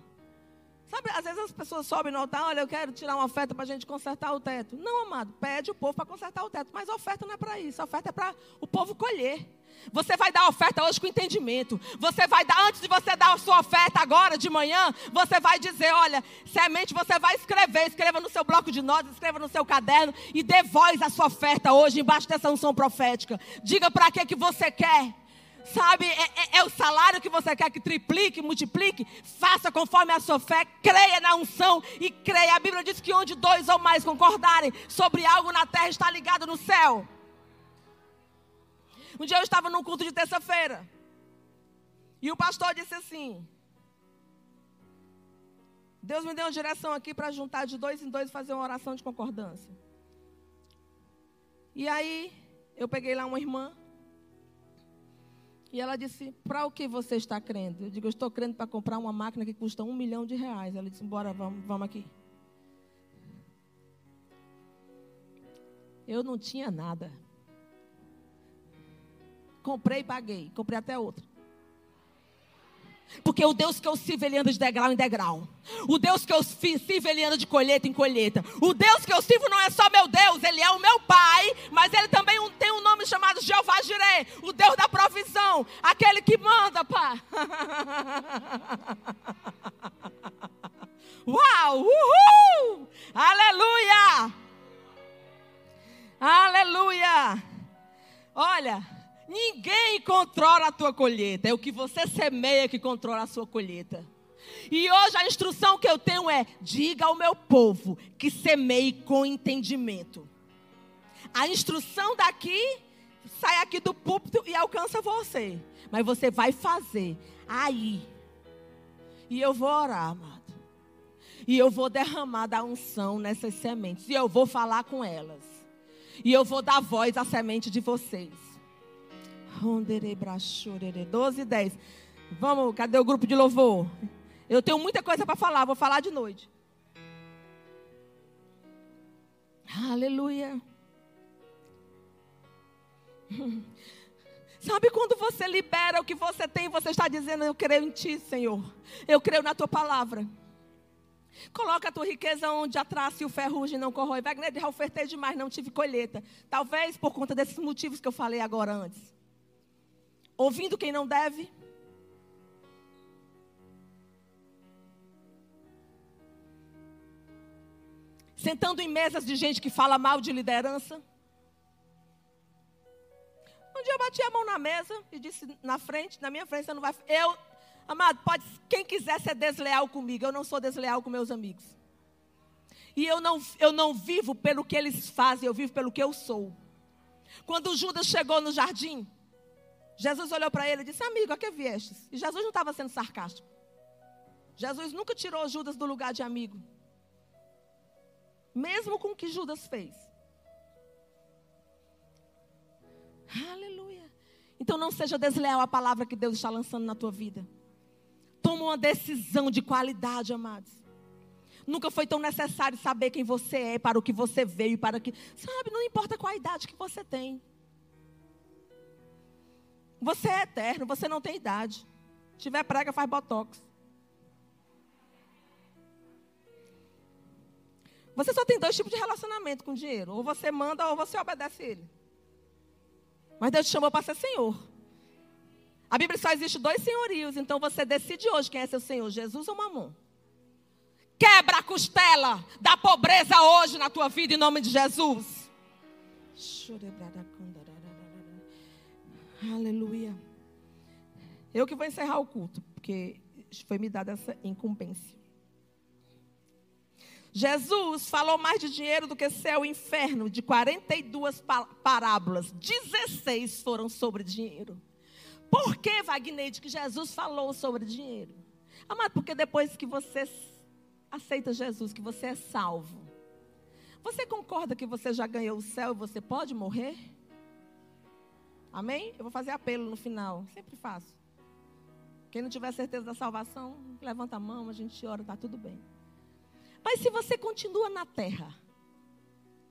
Sabe, às vezes as pessoas sobem no altar, olha, eu quero tirar uma oferta para a gente consertar o teto. Não, amado, pede o povo para consertar o teto. Mas a oferta não é para isso, a oferta é para o povo colher. Você vai dar oferta hoje com entendimento. Você vai dar, antes de você dar a sua oferta agora, de manhã, você vai dizer: olha, semente, você vai escrever. Escreva no seu bloco de notas, escreva no seu caderno e dê voz à sua oferta hoje, embaixo dessa unção profética. Diga para que, que você quer. Sabe, é, é, é, o salário que você quer que triplique, multiplique. Faça conforme a sua fé, creia na unção e creia. A Bíblia diz que onde dois ou mais concordarem sobre algo na terra está ligado no céu. Um dia eu estava num culto de terça-feira. E o pastor disse assim: Deus me deu uma direção aqui para juntar de dois em dois e fazer uma oração de concordância. E aí, eu peguei lá uma irmã. E ela disse: Para o que você está crendo? Eu digo: Eu estou crendo para comprar uma máquina que custa um milhão de reais. Ela disse: Bora, vamos, vamos aqui. Eu não tinha nada. Comprei e paguei. Comprei até outra. Porque o Deus que eu sirvo, ele anda de degrau em degrau. O Deus que eu sirvo, ele anda de colheita em colheita. O Deus que eu sirvo não é só meu Deus, ele é o meu Pai, mas ele também tem um nome chamado Jeová Jireh, o Deus da provisão, aquele que manda, pá. [laughs] Uau! Uhul! Aleluia! Aleluia! Olha, Ninguém controla a tua colheita. É o que você semeia que controla a sua colheita. E hoje a instrução que eu tenho é: diga ao meu povo que semeie com entendimento. A instrução daqui sai aqui do púlpito e alcança você. Mas você vai fazer aí. E eu vou orar, amado. E eu vou derramar da unção nessas sementes. E eu vou falar com elas. E eu vou dar voz à semente de vocês. 12 e 10. Vamos, cadê o grupo de louvor? Eu tenho muita coisa para falar, vou falar de noite. Aleluia. Sabe quando você libera o que você tem, você está dizendo: Eu creio em Ti, Senhor. Eu creio na Tua palavra. Coloca a tua riqueza onde a traça e o ferrugem não corrói. Wagner, eu ofertei demais, não tive colheita. Talvez por conta desses motivos que eu falei agora antes ouvindo quem não deve. Sentando em mesas de gente que fala mal de liderança. Um dia eu bati a mão na mesa e disse na frente, na minha frente, você não vai. Eu, amado, pode, quem quiser ser desleal comigo, eu não sou desleal com meus amigos. E eu não, eu não vivo pelo que eles fazem, eu vivo pelo que eu sou. Quando Judas chegou no jardim, Jesus olhou para ele e disse: Amigo, a que viestes? E Jesus não estava sendo sarcástico. Jesus nunca tirou Judas do lugar de amigo. Mesmo com o que Judas fez. Aleluia. Então não seja desleal à palavra que Deus está lançando na tua vida. Toma uma decisão de qualidade, amados. Nunca foi tão necessário saber quem você é, para o que você veio, para que. Sabe, não importa qual a idade que você tem. Você é eterno, você não tem idade. Se tiver prega, faz botox. Você só tem dois tipos de relacionamento com dinheiro. Ou você manda ou você obedece ele. Mas Deus te chamou para ser senhor. A Bíblia só existe dois senhorios. Então você decide hoje quem é seu senhor, Jesus ou Mamon. Quebra a costela da pobreza hoje na tua vida em nome de Jesus. Aleluia. Eu que vou encerrar o culto, porque foi me dada essa incumbência. Jesus falou mais de dinheiro do que céu e inferno, de 42 parábolas, 16 foram sobre dinheiro. Por que, Wagner, que Jesus falou sobre dinheiro? Amado, porque depois que você aceita Jesus, que você é salvo, você concorda que você já ganhou o céu e você pode morrer? Amém? Eu vou fazer apelo no final, sempre faço. Quem não tiver certeza da salvação, levanta a mão, a gente ora, está tudo bem. Mas se você continua na terra,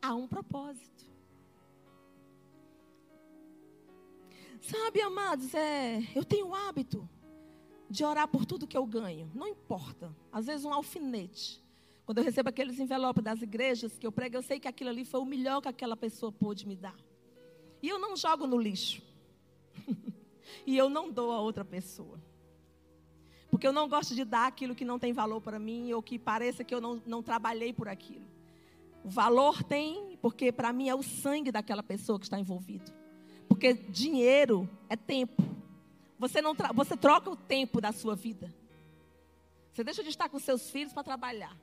há um propósito. Sabe, amados, é, eu tenho o hábito de orar por tudo que eu ganho. Não importa. Às vezes um alfinete. Quando eu recebo aqueles envelopes das igrejas que eu prego, eu sei que aquilo ali foi o melhor que aquela pessoa pôde me dar. E eu não jogo no lixo. [laughs] e eu não dou a outra pessoa. Porque eu não gosto de dar aquilo que não tem valor para mim ou que pareça que eu não, não trabalhei por aquilo. O valor tem, porque para mim é o sangue daquela pessoa que está envolvido. Porque dinheiro é tempo. Você, não você troca o tempo da sua vida. Você deixa de estar com seus filhos para trabalhar.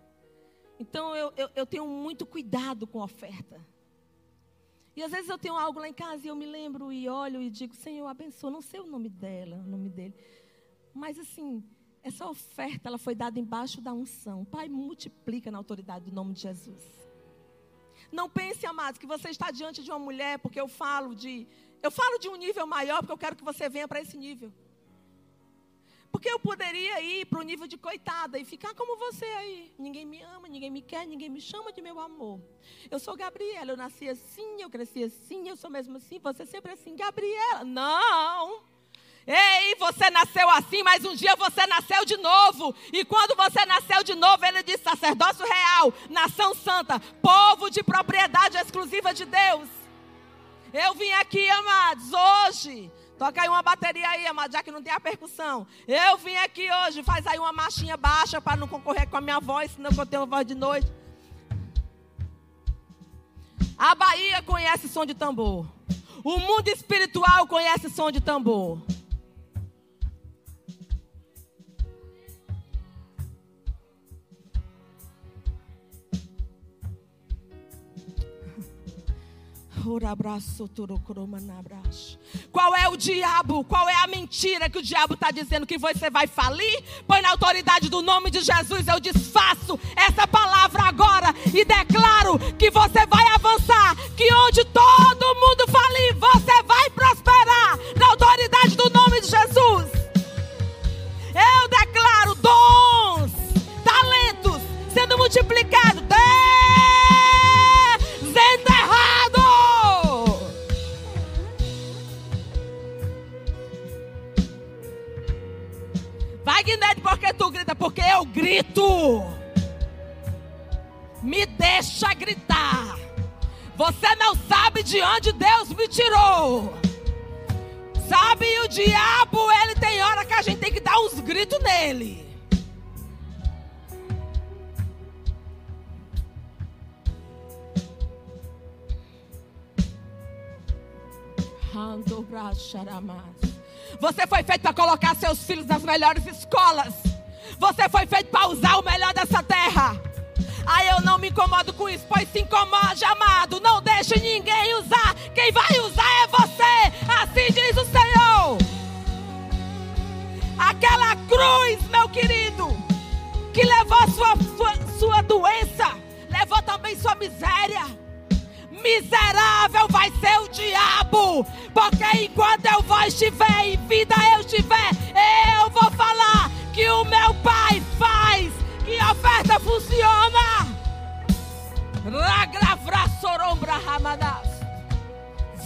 Então eu, eu, eu tenho muito cuidado com oferta. E às vezes eu tenho algo lá em casa e eu me lembro e olho e digo, Senhor, abençoa. Não sei o nome dela, o nome dele. Mas assim, essa oferta ela foi dada embaixo da unção. Pai, multiplica na autoridade do nome de Jesus. Não pense, amados, que você está diante de uma mulher porque eu falo de eu falo de um nível maior porque eu quero que você venha para esse nível. Porque eu poderia ir para o nível de coitada e ficar como você aí. Ninguém me ama, ninguém me quer, ninguém me chama de meu amor. Eu sou Gabriela, eu nasci assim, eu cresci assim, eu sou mesmo assim, você sempre assim, Gabriela. Não! Ei, você nasceu assim, mas um dia você nasceu de novo. E quando você nasceu de novo, ele disse: sacerdócio real, nação santa, povo de propriedade exclusiva de Deus. Eu vim aqui, amados, hoje Toca aí uma bateria aí, amado, já que não tem a percussão. Eu vim aqui hoje, faz aí uma marchinha baixa para não concorrer com a minha voz, senão eu tenho voz de noite. A Bahia conhece som de tambor. O mundo espiritual conhece som de tambor. Qual é o diabo? Qual é a mentira que o diabo está dizendo que você vai falir? Põe na autoridade do nome de Jesus, eu desfaço essa palavra agora e declaro que você vai avançar. Que onde todo mundo falir, você vai prosperar. Na autoridade do nome de Jesus. Eu declaro dons, talentos sendo multiplicados. Wagner, por que tu grita? Porque eu grito. Me deixa gritar. Você não sabe de onde Deus me tirou. Sabe, o diabo, ele tem hora que a gente tem que dar uns gritos nele. Ando bracharamas. Você foi feito para colocar seus filhos nas melhores escolas. Você foi feito para usar o melhor dessa terra. Aí eu não me incomodo com isso, pois se incomode, amado. Não deixe ninguém usar. Quem vai usar é você. Assim diz o Senhor. Aquela cruz, meu querido, que levou sua, sua, sua doença, levou também sua miséria miserável vai ser o diabo. Porque enquanto eu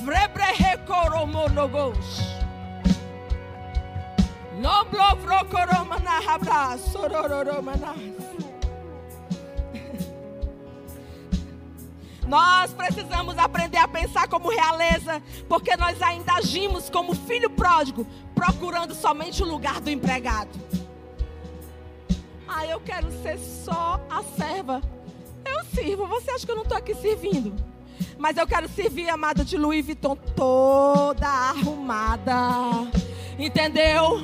Vrebrehekoromologos. Lomblovrokoromana habra sorororomanas. [laughs] Nós precisamos aprender a pensar como realeza, porque nós ainda agimos como filho pródigo, procurando somente o lugar do empregado. Ah, eu quero ser só a serva. Eu sirvo. Você acha que eu não estou aqui servindo? Mas eu quero servir, amada, de Louis Vuitton toda arrumada. Entendeu?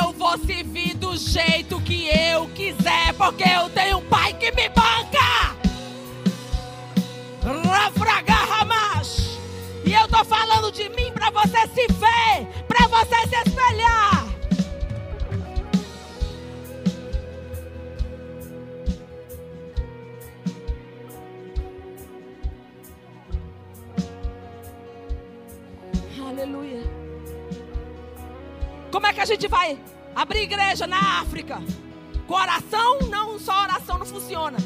Eu vou servir do jeito que eu quiser, porque eu tenho um pai que me banca. Ramash. E eu tô falando de mim para você se ver, para você se espelhar. Aleluia. Como é que a gente vai abrir igreja na África? Com oração, não só oração não funciona.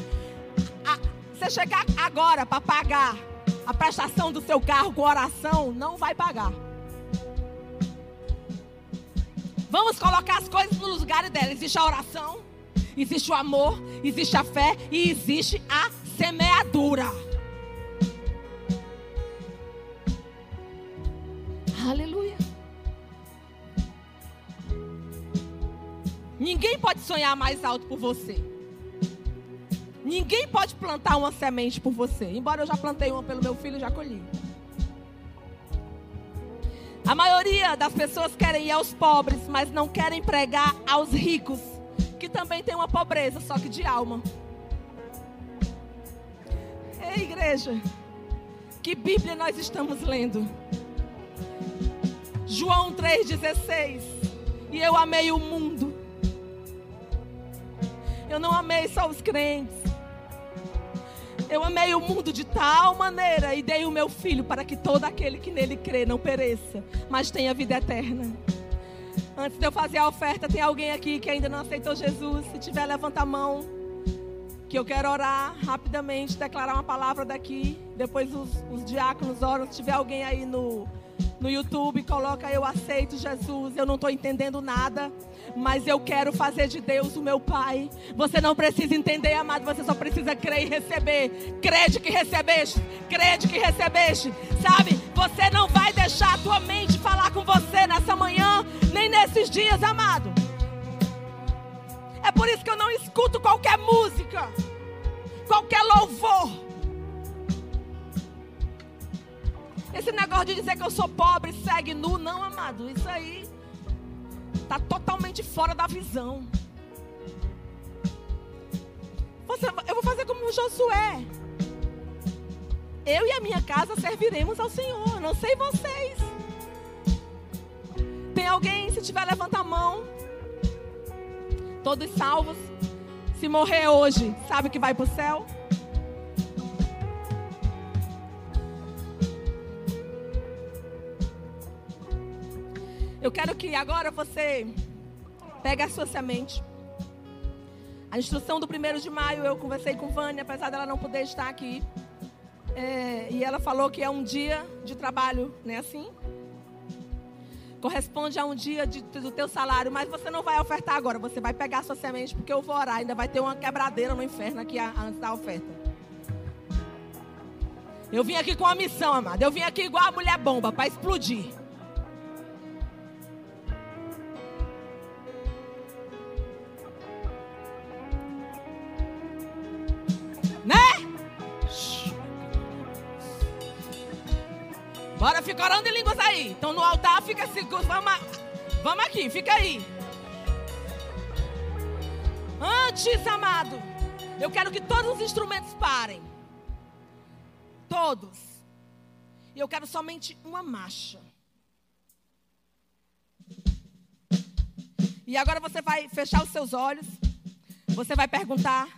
Você chegar agora para pagar a prestação do seu carro com oração, não vai pagar. Vamos colocar as coisas no lugar dela. Existe a oração, existe o amor, existe a fé e existe a semeadura. Aleluia. Ninguém pode sonhar mais alto por você. Ninguém pode plantar uma semente por você. Embora eu já plantei uma pelo meu filho, já colhi. A maioria das pessoas querem ir aos pobres, mas não querem pregar aos ricos, que também tem uma pobreza, só que de alma. Ei, igreja, que Bíblia nós estamos lendo? João 3,16. E eu amei o mundo. Eu não amei só os crentes. Eu amei o mundo de tal maneira e dei o meu filho para que todo aquele que nele crê não pereça, mas tenha vida eterna. Antes de eu fazer a oferta, tem alguém aqui que ainda não aceitou Jesus? Se tiver, levanta a mão. Que eu quero orar rapidamente, declarar uma palavra daqui. Depois os, os diáconos oram. Se tiver alguém aí no, no YouTube, coloca eu aceito Jesus. Eu não estou entendendo nada mas eu quero fazer de Deus o meu Pai. Você não precisa entender, amado, você só precisa crer e receber. Crede que recebeste, crede que recebeste, sabe? Você não vai deixar a tua mente falar com você nessa manhã, nem nesses dias, amado. É por isso que eu não escuto qualquer música, qualquer louvor. Esse negócio de dizer que eu sou pobre, segue nu, não, amado. Isso aí está totalmente fora da visão. Você, eu vou fazer como Josué. Eu e a minha casa serviremos ao Senhor. Não sei vocês. Tem alguém? Se tiver, levanta a mão. Todos salvos. Se morrer hoje, sabe que vai para o céu? Eu quero que agora você pegue a sua semente. A instrução do primeiro de maio, eu conversei com Vânia, apesar dela não poder estar aqui. É, e ela falou que é um dia de trabalho, não é assim? Corresponde a um dia de, do teu salário, mas você não vai ofertar agora, você vai pegar a sua semente, porque eu vou orar, ainda vai ter uma quebradeira no inferno aqui antes da oferta. Eu vim aqui com uma missão, amada. Eu vim aqui igual a mulher bomba, para explodir. Bora, fica orando em línguas aí. Então no altar fica seguro. Vamos, vamos aqui, fica aí. Antes, amado, eu quero que todos os instrumentos parem. Todos. E eu quero somente uma marcha. E agora você vai fechar os seus olhos. Você vai perguntar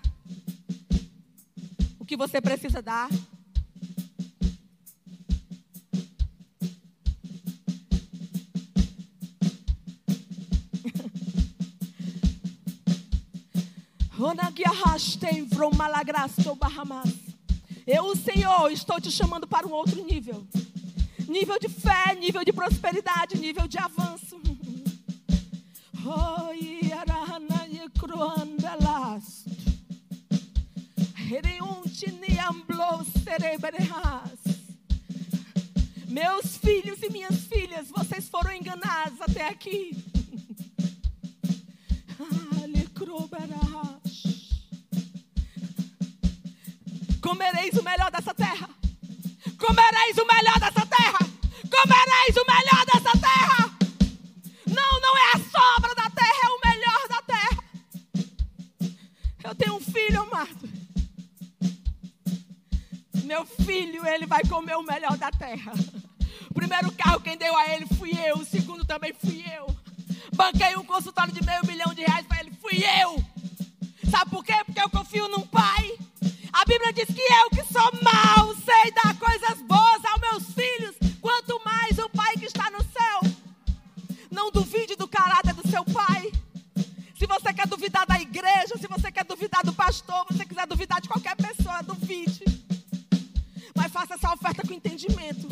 o que você precisa dar. Eu, Senhor, estou te chamando para um outro nível. Nível de fé, nível de prosperidade, nível de avanço. Meus filhos e minhas filhas, vocês foram enganados até aqui. [laughs] Comereis o melhor dessa terra. Comereis o melhor dessa terra. Comereis o melhor dessa terra. Não, não é a sobra da terra, é o melhor da terra. Eu tenho um filho amado. Meu filho, ele vai comer o melhor da terra. primeiro carro, quem deu a ele fui eu. O segundo também fui eu. Banquei um consultório de meio milhão de reais para ele, fui eu. Sabe por quê? Porque eu confio num. A Bíblia diz que eu que sou mau sei dar coisas boas aos meus filhos, quanto mais o pai que está no céu. Não duvide do caráter do seu pai. Se você quer duvidar da igreja, se você quer duvidar do pastor, se você quiser duvidar de qualquer pessoa, duvide. Mas faça essa oferta com entendimento.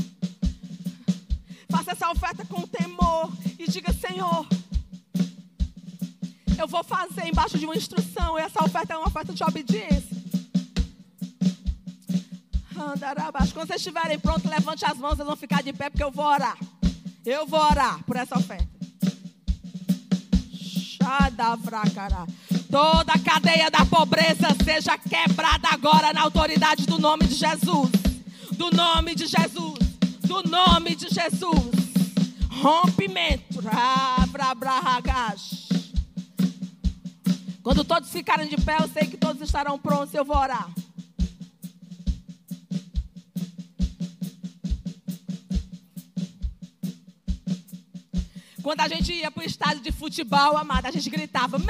Faça essa oferta com temor. E diga, Senhor, eu vou fazer embaixo de uma instrução. E essa oferta é uma oferta de obediência. Vocês estiverem prontos, levante as mãos, vocês vão ficar de pé, porque eu vou orar. Eu vou orar por essa oferta. Toda a cadeia da pobreza seja quebrada agora na autoridade do nome de Jesus. Do nome de Jesus. Do nome de Jesus. Rompimento. Quando todos ficarem de pé, eu sei que todos estarão prontos. Eu vou orar. Ia para o estádio de futebol, amada, a gente gritava: Mengo!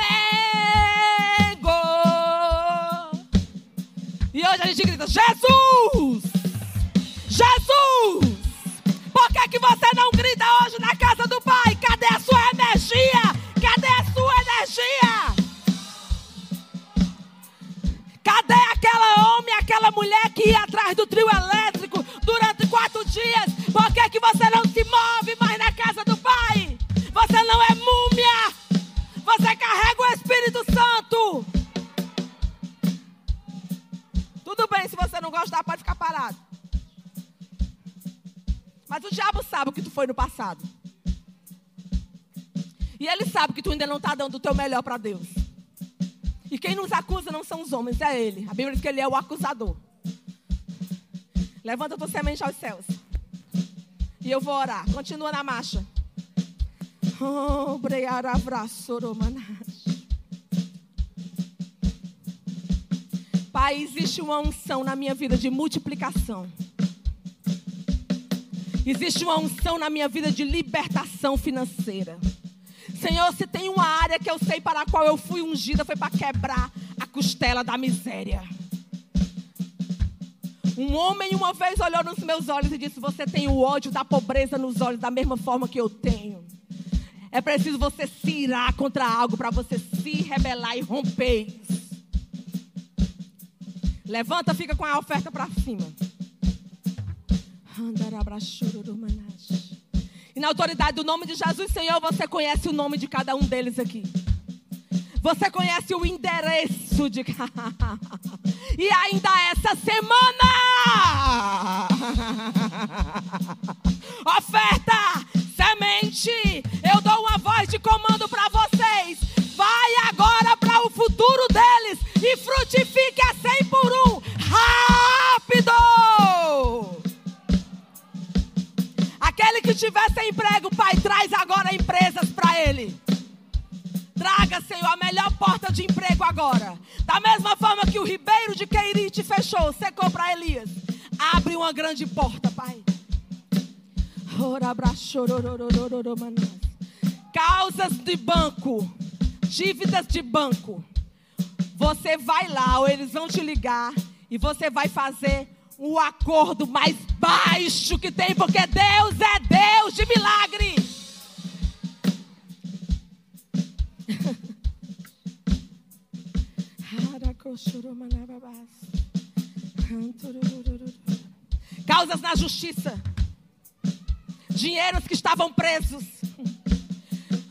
E hoje a gente grita: Jesus! Jesus! Por que, que você não grita hoje na casa do Pai? Cadê a sua energia? Cadê a sua energia? Cadê aquela homem, aquela mulher que ia atrás do trio elétrico sabe que tu ainda não está dando o teu melhor para Deus. E quem nos acusa não são os homens, é ele. A Bíblia diz que ele é o acusador. Levanta tua semente aos céus. E eu vou orar. Continua na marcha. Pai, existe uma unção na minha vida de multiplicação. Existe uma unção na minha vida de libertação financeira. Senhor, se tem uma área que eu sei para a qual eu fui ungida, foi para quebrar a costela da miséria. Um homem uma vez olhou nos meus olhos e disse: Você tem o ódio da pobreza nos olhos, da mesma forma que eu tenho. É preciso você se irar contra algo para você se rebelar e romper. Levanta, fica com a oferta para cima. E na autoridade do nome de Jesus, Senhor, você conhece o nome de cada um deles aqui. Você conhece o endereço de. e ainda essa semana! Oferta! Semente! Eu dou uma voz de comando para vocês. Vai agora para o futuro deles e frutifique a Que tiver sem emprego, Pai, traz agora empresas para ele. Traga, Senhor, a melhor porta de emprego agora. Da mesma forma que o ribeiro de Queirite fechou, secou para Elias. Abre uma grande porta, Pai. Causas de banco, dívidas de banco. Você vai lá, ou eles vão te ligar, e você vai fazer o acordo mais baixo que tem, porque Deus é Deus de milagre. Causas na justiça. Dinheiros que estavam presos.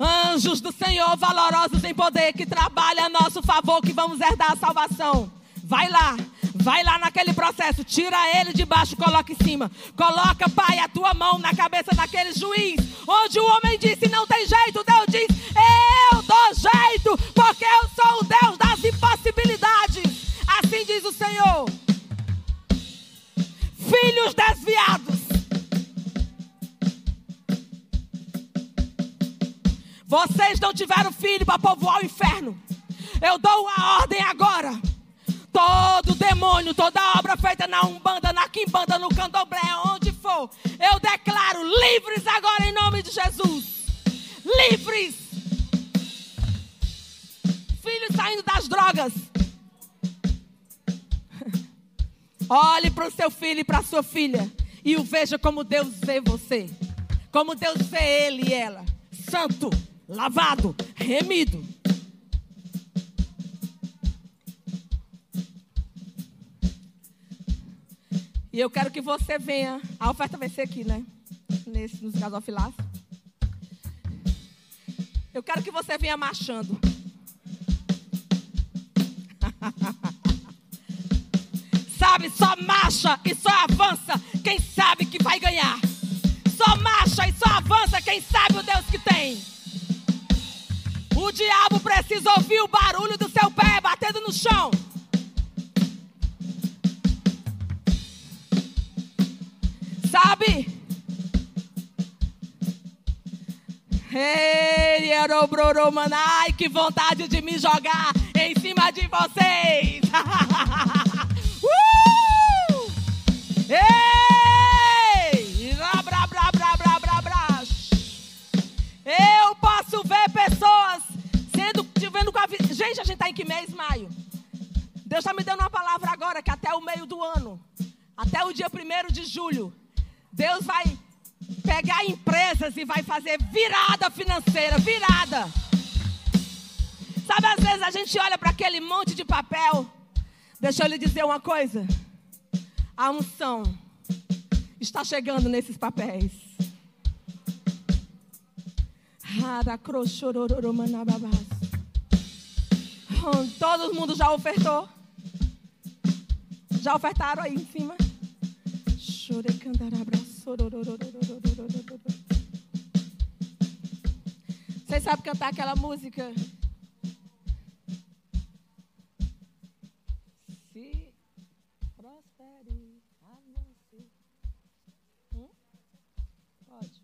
Anjos do Senhor, valorosos em poder, que trabalham a nosso favor, que vamos herdar a salvação. Vai lá, vai lá naquele processo, tira ele de baixo, coloca em cima. Coloca, Pai, a tua mão na cabeça daquele juiz, onde o homem disse: Não tem jeito. Deus diz: Eu dou jeito, porque eu sou o Deus das impossibilidades. Assim diz o Senhor. Filhos desviados. Vocês não tiveram filho para povoar o inferno. Eu dou uma ordem agora Todo demônio, toda obra feita na Umbanda, na Quimbanda, no Candomblé, onde for, eu declaro livres agora em nome de Jesus. Livres. Filhos saindo das drogas. [laughs] Olhe para o seu filho e para a sua filha e o veja como Deus vê você. Como Deus vê ele e ela. Santo, lavado, remido. E eu quero que você venha. A oferta vai ser aqui, né? Nesse, nos gasofilados. Eu quero que você venha marchando. [laughs] sabe, só marcha e só avança quem sabe que vai ganhar. Só marcha e só avança quem sabe o Deus que tem. O diabo precisa ouvir o barulho do seu pé batendo no chão. Sabe? Ei, Ai, que vontade de me jogar em cima de vocês. [laughs] uh! Ei! Bra, bra, bra, bra, bra, bra. Eu posso ver pessoas sendo, vendo com a Gente, a gente está em que mês? Maio. Deus está me dando uma palavra agora que até o meio do ano, até o dia 1 de julho, Deus vai pegar empresas e vai fazer virada financeira, virada. Sabe, às vezes a gente olha para aquele monte de papel. Deixa eu lhe dizer uma coisa. A unção está chegando nesses papéis. Todo mundo já ofertou? Já ofertaram aí em cima? Vocês sabem cantar aquela música? Se prospere, avance. Hum? Pode.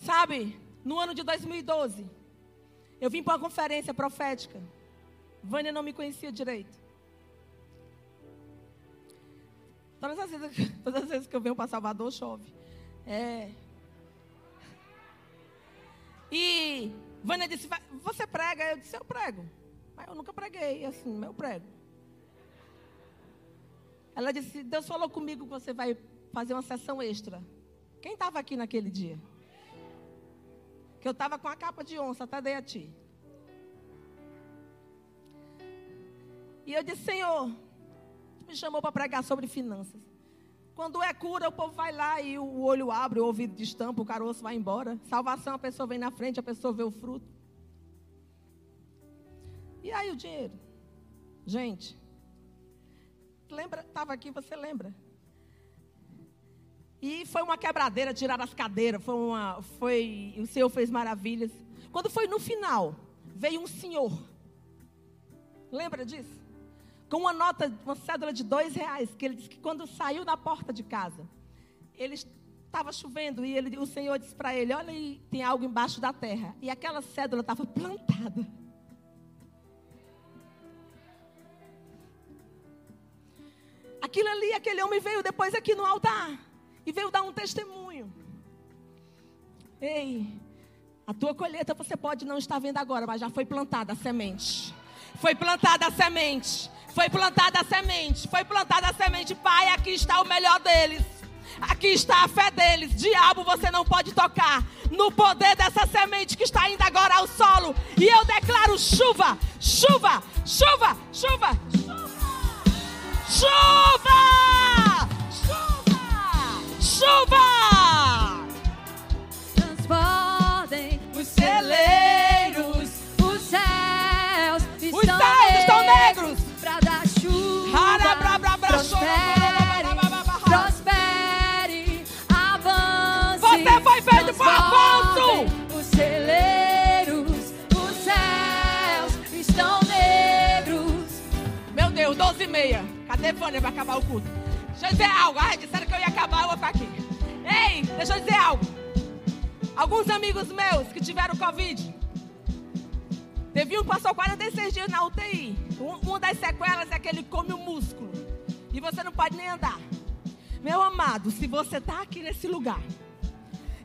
Sabe, no ano de 2012, eu vim para uma conferência profética. Vânia não me conhecia direito. Todas as vezes, [laughs] todas as vezes que eu venho para Salvador, chove. É. E Vânia disse: Você prega? Eu disse: Eu prego. Mas eu nunca preguei assim, eu prego. Ela disse: Deus falou comigo que você vai fazer uma sessão extra. Quem estava aqui naquele dia? Que eu estava com a capa de onça, até dei a ti. E eu disse: Senhor, me chamou para pregar sobre finanças. Quando é cura, o povo vai lá e o olho abre, o ouvido destampa, o caroço vai embora. Salvação, a pessoa vem na frente, a pessoa vê o fruto. E aí o dinheiro? Gente, lembra, estava aqui, você lembra? E foi uma quebradeira, tirar as cadeiras, foi uma, foi, o Senhor fez maravilhas. Quando foi no final, veio um senhor. Lembra disso? Com uma nota, uma cédula de dois reais, que ele disse que quando saiu da porta de casa, ele estava chovendo e ele, o Senhor disse para ele: Olha tem algo embaixo da terra. E aquela cédula estava plantada. Aquilo ali, aquele homem veio depois aqui no altar e veio dar um testemunho. Ei, a tua colheita você pode não estar vendo agora, mas já foi plantada a semente. Foi plantada a semente. Foi plantada a semente. Foi plantada a semente. Pai, aqui está o melhor deles. Aqui está a fé deles. Diabo, você não pode tocar no poder dessa semente que está indo agora ao solo. E eu declaro chuva, chuva, chuva, chuva, chuva, chuva, chuva. Vânia para acabar o culto? Deixa eu dizer algo. Ai, disseram que eu ia acabar, eu vou ficar aqui. Ei, deixa eu dizer algo. Alguns amigos meus que tiveram Covid. Teve um que passou 46 dias na UTI. uma das sequelas é que ele come o músculo. E você não pode nem andar. Meu amado, se você está aqui nesse lugar,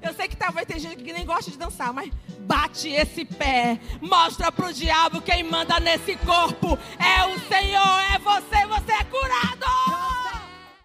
eu sei que talvez tem gente que nem gosta de dançar, mas bate esse pé, mostra pro diabo quem manda nesse corpo. É o Senhor, é você, você é curado.